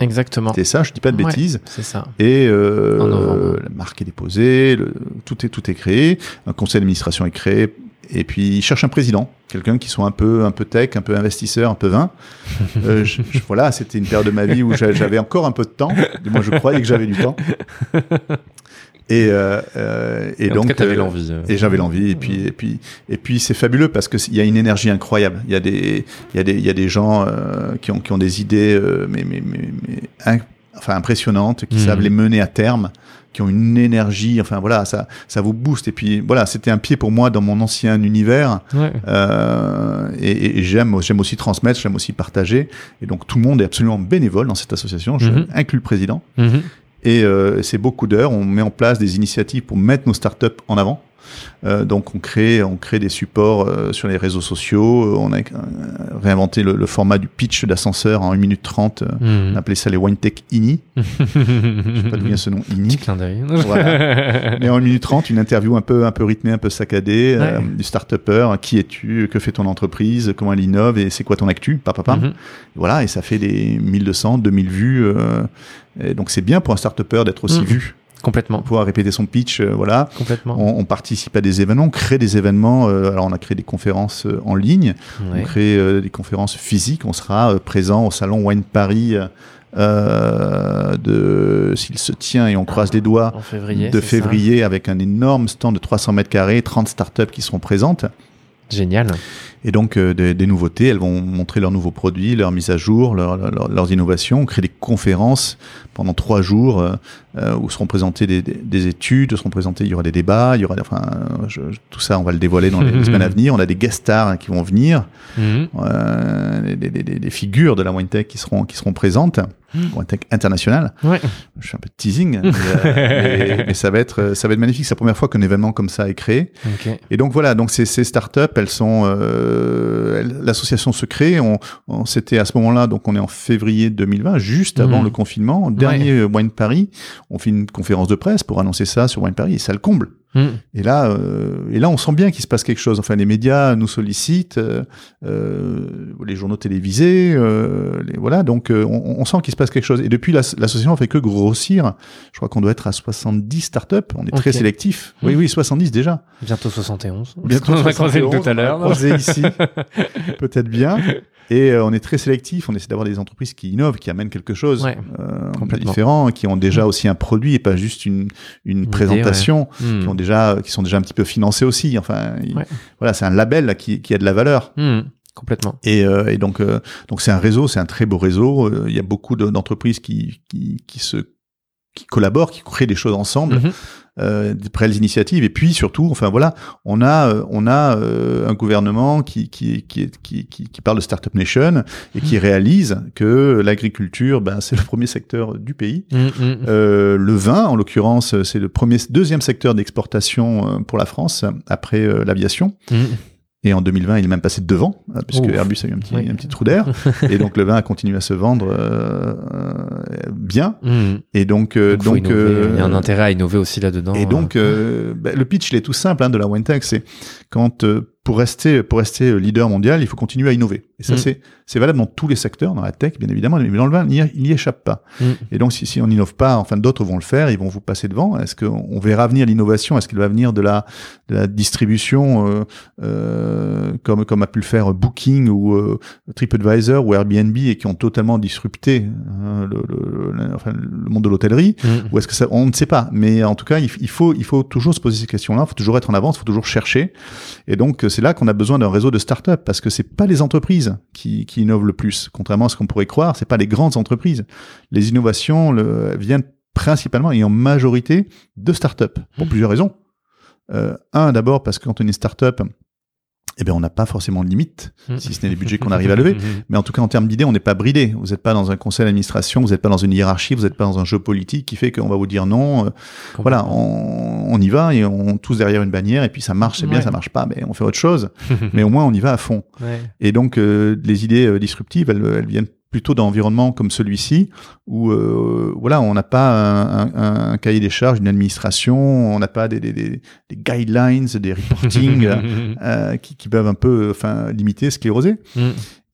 Exactement. C'est ça, je dis pas de Ouais. bêtises. C'est ça. Et euh, la marque est déposée, le- tout est tout est créé, un conseil d'administration est créé, et puis ils cherchent un président, quelqu'un qui soit un peu un peu tech, un peu investisseur, un peu vin. Euh, je- je- voilà, c'était une période de ma vie où j'a- j'avais encore un peu de temps. Moi, je croyais que j'avais du temps. Et, euh, euh, et en donc t'avais euh, l'envie. euh. et j'avais l'envie. Et puis, et puis, et puis, c'est fabuleux parce que il y a une énergie incroyable. Il y a des, il y a des, il y a des gens euh, qui ont, qui ont des idées, euh, mais, mais, mais, mais in- enfin impressionnantes, qui Mhm. savent les mener à terme, qui ont une énergie. Enfin voilà, ça, ça vous booste. Et puis voilà, c'était un pied pour moi dans mon ancien univers. Ouais. Euh, et et- et j'aime, j'aime aussi transmettre, j'aime aussi partager. Et donc tout le monde est absolument bénévole dans cette association. Je Mhm. inclus le président. Mhm. Et euh, c'est beaucoup d'heures. On met en place des initiatives pour mettre nos startups en avant. Euh, donc on crée, on crée des supports euh, sur les réseaux sociaux. Euh, On a euh, réinventé le, le format du pitch d'ascenseur en 1 minute 30. Euh, On appelait ça les WineTech INI. Je sais pas d'où vient ce nom Petit INI. clin d'œil. Voilà. Mais en 1 minute 30, une interview un peu, un peu rythmée, un peu saccadée euh, du start-upper. Qui es-tu? Que fait ton entreprise? Comment elle innove? Et c'est quoi ton actu? Pam, pam. Mhm. Voilà, et ça fait des 1200, 2000 vues. euh, et donc c'est bien pour un start-upper d'être aussi Mhm. vu, Complètement. pouvoir répéter son pitch. euh, voilà, Complètement. on, on participe à des événements, on crée des événements. euh, alors on a créé des conférences euh, en ligne, Ouais. on crée des conférences physiques. On sera présent au salon Wine Paris. de s'il se tient et on croise les doigts En février. de ça février avec un énorme stand de 300 mètres carrés, 30 startups qui seront présentes. Génial. Et donc euh, des, des nouveautés, elles vont montrer leurs nouveaux produits, leurs mises à jour, leurs- innovations. On crée des conférences pendant trois jours euh, euh, où seront présentées des, des- des études, seront présentées, il y aura des débats, il y aura, enfin, je- tout ça, on va le dévoiler dans les, les semaines à venir. On a des guest stars hein, qui vont venir, Mhm. euh, des, figures de la WineTech qui seront qui seront présentes, WineTech internationale. Ouais. Je fais un peu de teasing, mais, euh, mais- mais ça va être ça va être magnifique. C'est la première fois qu'un événement comme ça est créé. Et donc voilà, donc ces, ces startups, elles sont, euh, l'association se crée. On, on- c'était à ce moment-là, donc on est en février 2020, juste avant Mhm. le confinement, dernier euh, Wine Paris. On fait une conférence de presse pour annoncer ça sur Wine Paris et ça le comble. Mhm. Et là, euh, et là, on sent bien qu'il se passe quelque chose. Enfin, les médias nous sollicitent, euh, euh, les journaux télévisés, euh, les, voilà. Donc, euh, on, on sent qu'il se passe quelque chose. Et depuis, l'ass- l'association fait que grossir. Je crois qu'on doit être à 70 startups. On est très sélectif. Oui, oui, 70 déjà. Bientôt 71. Bientôt On a croisé 71, tout à l'heure. on va croiser ici, peut-être bien. Et euh, on est très sélectif. On essaie d'avoir des entreprises qui innovent, qui amènent quelque chose Ouais, euh, différent, qui ont déjà aussi un produit et pas juste une, une, présentation Mhm. qui ont déjà qui sont déjà un petit peu financés aussi enfin il- voilà c'est un label là, qui, qui a de la valeur Mhm. Complètement. et, euh, et donc euh, donc c'est un réseau c'est un très beau réseau Euh, il y a beaucoup de- d'entreprises qui, qui qui se qui collaborent qui créent des choses ensemble Mhm. euh, des initiatives et puis surtout enfin voilà on a euh, on a euh, un gouvernement qui qui qui, qui qui qui parle de startup nation et qui réalise que l'agriculture ben c'est le premier secteur du pays Mhm. Mhm. euh, le vin, en l'occurrence, c'est le premier, deuxième secteur d'exportation euh, pour la France après l'aviation. Mhm. Et en 2020, il est même passé devant, euh, puisque Ouf. Airbus a eu un petit, Oui. un petit trou d'air. et donc le vin a continué à se vendre euh, euh, bien. Mhm. Et donc, euh, Donc, euh, il y a un intérêt à innover aussi là-dedans. et donc, euh, bah, le pitch, il est tout simple hein, de la WineTech. C'est quand euh, pour rester pour rester leader mondial, il faut continuer à innover. Et ça, Mm. c'est c'est valable dans tous les secteurs, dans la tech, bien évidemment, mais dans le vin, il n'y- échappe pas. Mm. Et donc, si, si on n'innove pas, enfin, d'autres vont le faire, ils vont vous passer devant. Est-ce qu'on verra venir l'innovation? Est-ce qu'elle va venir de la, de la distribution, euh, euh, comme, comme a pu le faire Booking ou euh, TripAdvisor ou Airbnb et qui ont totalement disrupté hein, le, le- le- enfin, le monde de l'hôtellerie? Mm. ou est-ce que ça, on ne sait pas. Mais en tout cas, il, il faut, il faut toujours se poser ces questions-là. Il faut toujours être en avance. Il faut toujours chercher. Et donc, c'est là qu'on a besoin d'un réseau de start-up parce que c'est pas les entreprises qui, innovent le plus. Contrairement à ce qu'on pourrait croire, c'est pas les grandes entreprises. Les innovations viennent principalement et en majorité de start-up pour plusieurs raisons. Euh, un, d'abord parce que quand on est start-up, eh bien, on n'a pas forcément de limite, Mm. si ce n'est les budgets qu'on arrive à lever. Mais en tout cas, en termes d'idées, on n'est pas bridé. Vous n'êtes pas dans un conseil d'administration, vous n'êtes pas dans une hiérarchie, vous n'êtes pas dans un jeu politique qui fait qu'on va vous dire non. Euh, Voilà, on, on y va et on tous derrière une bannière et puis ça marche, c'est bien, ça marche pas, mais on fait autre chose. mais au moins, on y va à fond. Ouais. Et donc, euh, les idées euh, disruptives, elles, elles viennent plutôt d'environnements comme celui-ci, où euh, voilà, on n'a pas un, un- un cahier des charges d'une administration, on n'a pas des, des, des, des guidelines, des reporting euh, qui, qui peuvent un peu, enfin, limiter, scléroser. Mm.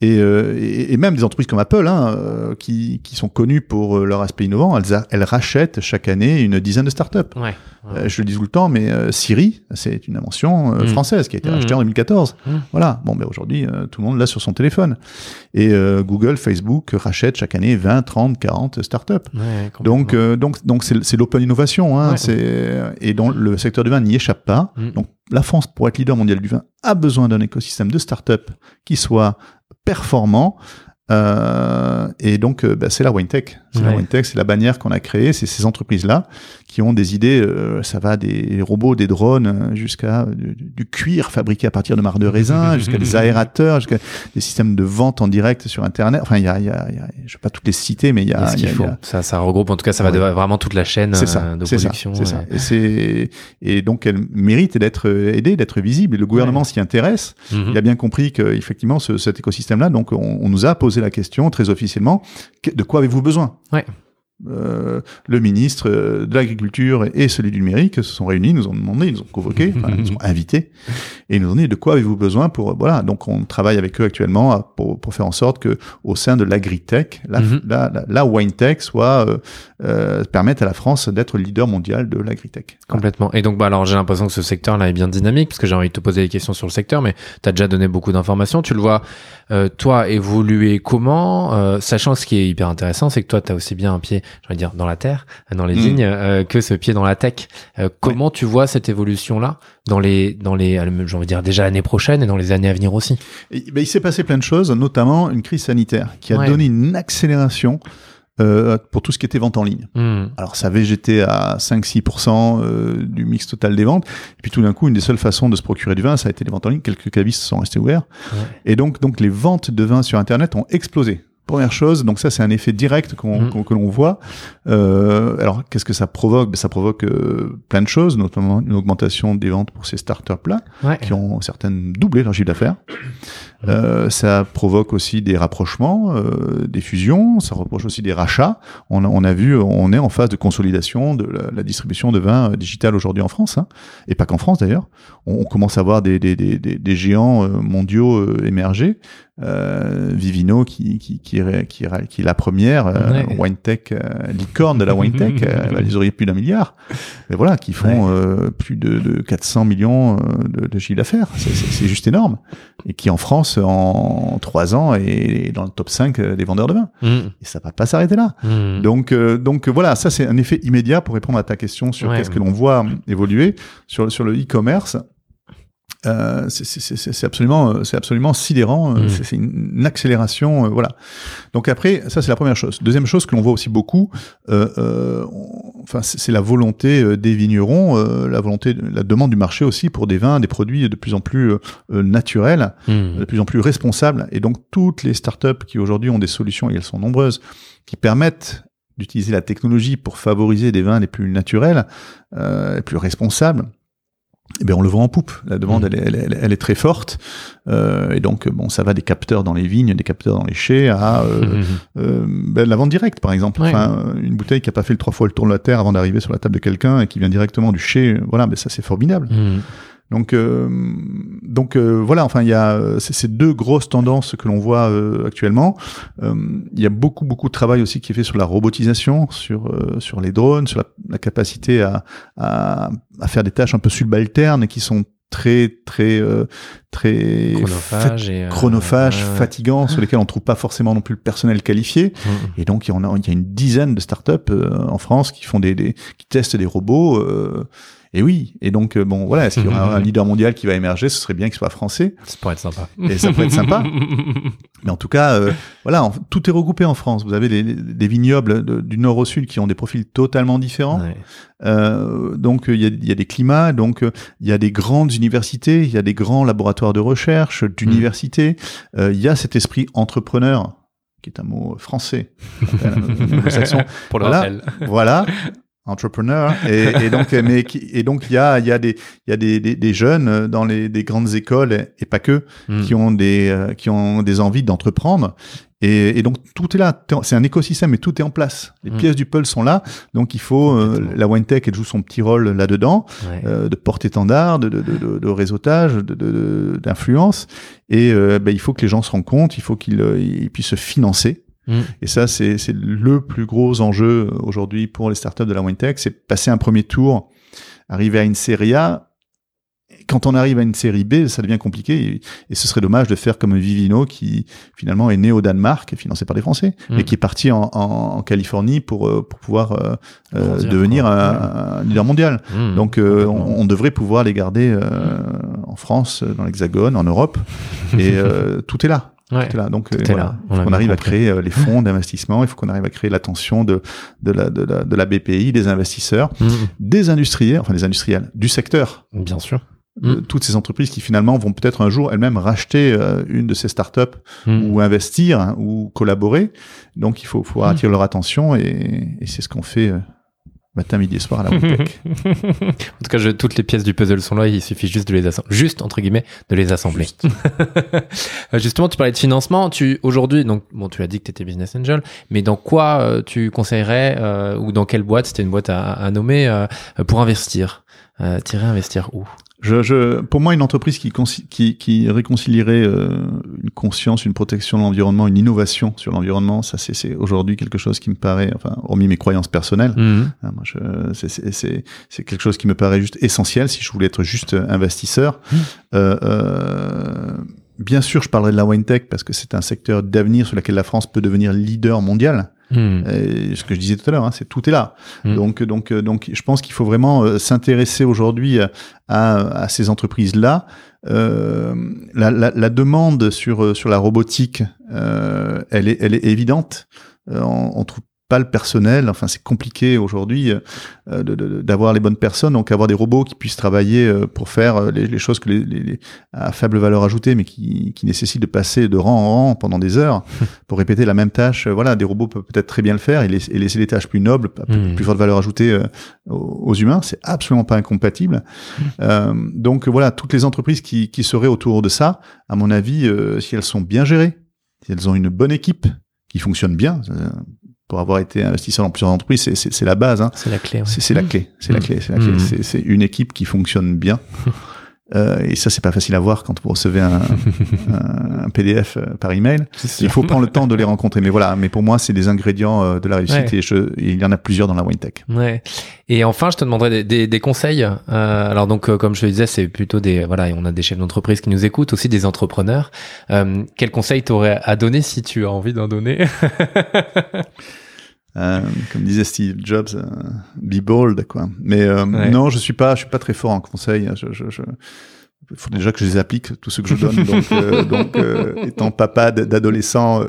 Et, euh, et, et même des entreprises comme Apple, hein, euh, qui, qui sont connues pour euh, leur aspect innovant, elles, a- elles rachètent chaque année une dizaine de startups. Ouais. Euh, je le dis tout le temps, mais euh, Siri, c'est une invention euh, Mm. française qui a été Mm. rachetée en 2014. Mm. Voilà. Bon, ben aujourd'hui, euh, tout le monde l'a sur son téléphone. Et euh, Google, Facebook rachètent chaque année 20, 30, 40 startups. Ouais, Donc, euh, donc, donc c'est l'open innovation, hein, et dont le secteur du vin n'y échappe pas. Mm. Donc, la France, pour être leader mondial du vin, a besoin d'un écosystème de start-up qui soit performant. Euh, et donc, euh, bah, c'est la WineTech. C'est la. WineTech, c'est la bannière qu'on a créée. C'est ces entreprises-là qui ont des idées. euh, ça va des robots, des drones, jusqu'à du, du cuir fabriqué à partir de marc de raisin, jusqu'à des aérateurs, jusqu'à des systèmes de vente en direct sur Internet. Enfin, il y a, y a, y a- je vais pas toutes les citer, mais il y a, ce qu'il faut. a- Ça, ça regroupe, en tout cas, ça va Ouais. vraiment toute la chaîne ça, de c'est ça, production. c'est ça. ouais. Et et donc elle mérite d'être aidée, d'être visible. Et le gouvernement s'y intéresse. Mhm. Il a bien compris que effectivement ce, cet écosystème-là. Donc on, on nous a posé la question très officiellement de quoi avez-vous besoin? Euh, le ministre euh, de l'agriculture et celui du numérique se sont réunis, nous ont demandé, ils nous ont convoqués, enfin, ils nous ont invités, et ils nous ont dit de quoi avez-vous besoin pour voilà. Donc on travaille avec eux actuellement à- pour, pour faire en sorte que au sein de l'agritech, la, Mhm. la, la, la winetech soit euh, euh, permette à la France d'être le leader mondial de l'agritech. Complètement. Et donc, bah, alors, j'ai l'impression que ce secteur-là est bien dynamique, parce que j'ai envie de te poser des questions sur le secteur, mais tu as déjà donné beaucoup d'informations. Tu le vois, euh, toi, évoluer comment, euh, sachant ce qui est hyper intéressant, c'est que toi, tu as aussi bien un pied, j'ai envie de dire, dans la terre, dans les Mm. vignes, euh, que ce pied dans la tech. Euh, comment tu vois cette évolution-là dans les, dans les, euh, j'ai envie de dire, déjà l'année prochaine et dans les années à venir aussi? Et, ben, il s'est passé plein de choses, notamment une crise sanitaire qui a Ouais. donné une accélération euh, pour tout ce qui était vente en ligne. Hmm. Alors ça avait j'étais à 5-6% euh, du mix total des ventes. Et puis tout d'un coup, une des seules façons de se procurer du vin, ça a été les ventes en ligne. Quelques cavistes sont restés ouverts. Ouais. Et donc, donc les ventes de vin sur Internet ont explosé. Première chose, donc ça c'est un effet direct qu'on, qu'on- que l'on voit. Euh, alors qu'est-ce que ça provoque? Ben, Ça provoque euh, plein de choses, notamment une augmentation des ventes pour ces startups-là Ouais. qui ont certaines doublé leur chiffre d'affaires. Euh, ça provoque aussi des rapprochements, euh, des fusions, ça reproche aussi des rachats. On a, on a vu, on est en phase de consolidation de la, la distribution de vin euh, digital aujourd'hui en France, hein, et pas qu'en France d'ailleurs. On, on commence à voir des, des, des, des, géants euh, mondiaux émerger. Euh, Vivino qui, qui, qui, est, qui, est, qui est la première, Ouais. WineTech, licorne de la WineTech, ils auraient plus d'un milliard. Mais voilà, qui font plus de, de 400 millions de, de chiffre d'affaires. C'est juste énorme. Et qui en France, en trois ans, est dans le top 5 des vendeurs de vin. Hmm. Et ça va pas s'arrêter là. Hmm. Donc, euh, donc voilà, ça c'est un effet immédiat pour répondre à ta question sur Ouais. qu'est-ce que l'on voit évoluer sur, sur le e-commerce. Euh, c'est- c'est absolument, euh, c'est absolument sidérant. euh, Mm. C'est une, une accélération, euh, voilà. Donc après, ça c'est la première chose. Deuxième chose que l'on voit aussi beaucoup, euh, euh, on- enfin c'est la volonté euh, des vignerons, euh, la volonté, la demande du marché aussi pour des vins, des produits de plus en plus euh, euh, naturels Hmm. de plus en plus responsables. Et donc, toutes les startups qui aujourd'hui ont des solutions, et elles sont nombreuses, qui permettent d'utiliser la technologie pour favoriser des vins les plus naturels, euh, les plus responsables, eh bien, on le voit en poupe. La demande, Mhm. elle, est- elle, est- elle très forte. Euh, et donc, bon, ça va des capteurs dans les vignes, des capteurs dans les chais, à euh, euh, ben, la vente directe, par exemple. Ouais. Enfin, une bouteille qui a pas fait le trois fois le tour de la terre avant d'arriver sur la table de quelqu'un et qui vient directement du chai, euh, voilà, ben ça c'est formidable. Hmm. Donc, euh, donc euh, voilà. Enfin, il y a euh, ces deux grosses tendances que l'on voit actuellement. il y a beaucoup beaucoup de travail aussi qui est fait sur la robotisation, sur sur les drones, sur la, la capacité à, à, à faire des tâches un peu subalternes qui sont très très très chronophage, et, chronophage fatigant sur lesquels on trouve pas forcément non plus le personnel qualifié mmh. et donc il y en a il y a une dizaine de startups en France qui font des, des qui testent des robots et oui, et donc euh, bon voilà, est-ce qu'il y aura un leader mondial qui va émerger Ce serait bien qu'il soit français. Ça pourrait être sympa. Et ça pourrait être sympa. Mais en tout cas, euh, voilà, tout est regroupé en France. Vous avez des vignobles du nord au sud qui ont des profils totalement différents. Euh, donc il y a, y a, des climats, donc il y a des grandes universités, il y a des grands laboratoires de recherche, d'université. Mm. Il y a cet esprit entrepreneur qui est un mot français, Pour le voilà, voilà entrepreneur. Et, et, donc mais et donc il y a il y a des il y a des, des, des, jeunes dans les des grandes écoles et pas que hmm. qui ont des euh, qui ont des envies d'entreprendre. Et, et, donc tout est là. C'est un écosystème et tout est en place. Les hmm. pièces du puzzle sont là. Donc il faut euh, la WineTech elle joue son petit rôle là dedans euh, de porte-étendard de, de, de, de, réseautage d'influence. Et ben, il faut que les gens se rendent compte il faut qu'ils puissent se financer Mm. Et ça, c'est le plus gros enjeu aujourd'hui pour les startups de la WineTech, c'est passer un premier tour, arriver à une série A. Quand on arrive à une série B, ça devient compliqué et, ce serait dommage de faire comme Vivino qui finalement est né au Danemark, financé par des Français, mm. mais qui est parti en, en, Californie pour euh, pour pouvoir euh, euh devenir un, leader mondial. Mm. Donc euh, on, on, devrait pouvoir les garder en France, dans l'Hexagone, en Europe, et tout est là. Ouais, là. Donc, euh, voilà. il faut qu'on arrive à créer euh, les fonds d'investissement, il faut qu'on arrive à créer l'attention de, de, la, de, la, de la BPI, des investisseurs, mmh. des industriels, enfin des industriels, du secteur. Bien sûr. Mmh. Toutes ces entreprises qui finalement vont peut-être un jour elles-mêmes racheter euh, une de ces startups mmh. ou investir hein, ou collaborer. Donc il faut, faut attirer leur attention et, et c'est ce qu'on fait matin, midi et soir à la WineTech. en tout cas, je, toutes les pièces du puzzle sont là, il suffit juste de les assembler, juste entre guillemets, de les assembler. Euh, justement, tu parlais de financement. Tu aujourd'hui, donc bon, tu as dit que tu étais business angel, mais dans quoi euh, tu conseillerais euh, ou dans quelle boîte, c'était une boîte à, à nommer pour investir, tirer investir où? Je, je, pour moi, une entreprise qui, qui, qui réconcilierait euh, une conscience, une protection de l'environnement, une innovation sur l'environnement, ça c'est aujourd'hui quelque chose qui me paraît, enfin, hormis mes croyances personnelles, mmh. hein, c'est quelque chose qui me paraît juste essentiel si je voulais être juste investisseur. Mmh. Euh, euh, bien sûr, je parlerai de la wine tech parce que c'est un secteur d'avenir sur lequel la France peut devenir leader mondial. Hmm. ce que je disais tout à l'heure, hein, c'est tout est là. Hmm. Donc, donc, donc, je pense qu'il faut vraiment euh, s'intéresser aujourd'hui à, à, ces entreprises-là. Euh, la, la, la, demande sur euh, sur la robotique, euh, elle est elle est évidente. on, on trouve pas le personnel. Enfin, c'est compliqué aujourd'hui euh, d'avoir les bonnes personnes. Donc, avoir des robots qui puissent travailler euh, pour faire euh, les, choses que les, les, à faible valeur ajoutée, mais qui, qui nécessitent de passer de rang en rang pendant des heures pour répéter la même tâche. Voilà, des robots peuvent peut-être très bien le faire et, laisser les tâches plus nobles, plus, mmh. forte valeur ajoutée aux, humains. C'est absolument pas incompatible. Mmh. donc, voilà, toutes les entreprises qui, qui seraient autour de ça, à mon avis, si elles sont bien gérées, si elles ont une bonne équipe qui fonctionne bien, pour avoir été investisseur dans plusieurs entreprises, c'est la base. Hein. C'est la clé. C'est la clé. C'est la clé. C'est la clé. Mmh. C'est une équipe qui fonctionne bien. Euh, et ça, c'est pas facile à voir quand vous recevez un, un, PDF euh, par email. Il faut prendre le temps de les rencontrer. Mais voilà, mais pour moi, c'est des ingrédients euh, de la réussite et, je, il y en a plusieurs dans la wine tech. Ouais. Et enfin, je te demanderais des, des, des conseils. Euh, alors donc, euh, comme je te disais, c'est plutôt des voilà, on a des chefs d'entreprise qui nous écoutent, aussi des entrepreneurs. Euh, quel conseil t'aurais à donner si tu as envie d'en donner? Euh, comme disait Steve Jobs, euh, be bold, quoi. Mais euh, non, je suis pas, je suis pas très fort en conseil. Je, je, je... Il faut déjà que je les applique, tous ceux que je donne. Donc, euh, donc étant papa d'adolescent,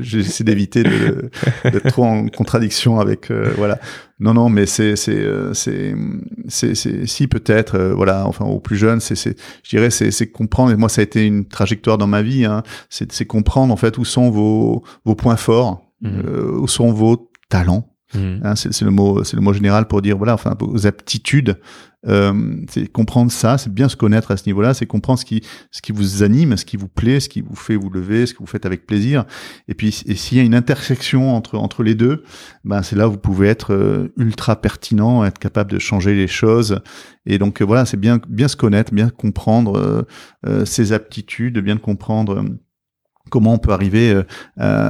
j'essaie d'éviter d'être trop en contradiction avec. voilà. Non, non, mais c'est c'est c'est c'est si peut-être voilà. Enfin, aux plus jeunes, c'est c'est je dirais c'est c'est comprendre. Et moi, ça a été une trajectoire dans ma vie. Hein, c'est c'est comprendre en fait où sont vos vos points forts, mmh. où sont vos talents Mhm. Hein, c'est le mot, c'est le mot général pour dire voilà, enfin vos aptitudes. Euh, c'est comprendre ça, c'est bien se connaître à ce niveau-là, c'est comprendre ce qui, ce qui vous anime, ce qui vous plaît, ce qui vous fait vous lever, ce que vous faites avec plaisir. Et puis, et s'il y a une intersection entre entre les deux, ben c'est là où vous pouvez être euh, ultra pertinent, être capable de changer les choses. Et donc euh, voilà, c'est bien bien se connaître, bien comprendre euh, euh, ses aptitudes, bien comprendre. Euh, Comment on peut arriver euh, à,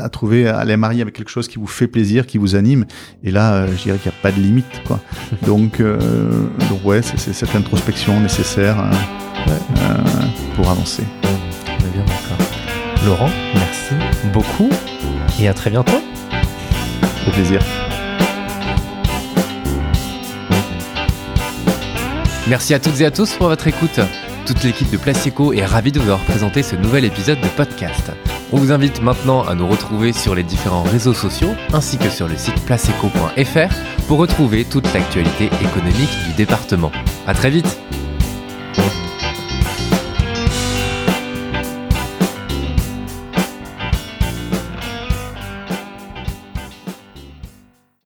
à- à trouver, à les marier avec quelque chose qui vous fait plaisir, qui vous anime. Et là, euh, je dirais qu'il n'y a pas de limite, quoi. Donc, euh, donc ouais, c'est cette introspection nécessaire hein, euh, pour avancer. Bien d'accord. Laurent, merci beaucoup et à très bientôt. Au plaisir. Merci à toutes et à tous pour votre écoute. Toute l'équipe de Placeco est ravie de vous avoir présenté ce nouvel épisode de podcast. On vous invite maintenant à nous retrouver sur les différents réseaux sociaux ainsi que sur le site placeco.fr pour retrouver toute l'actualité économique du département. À très vite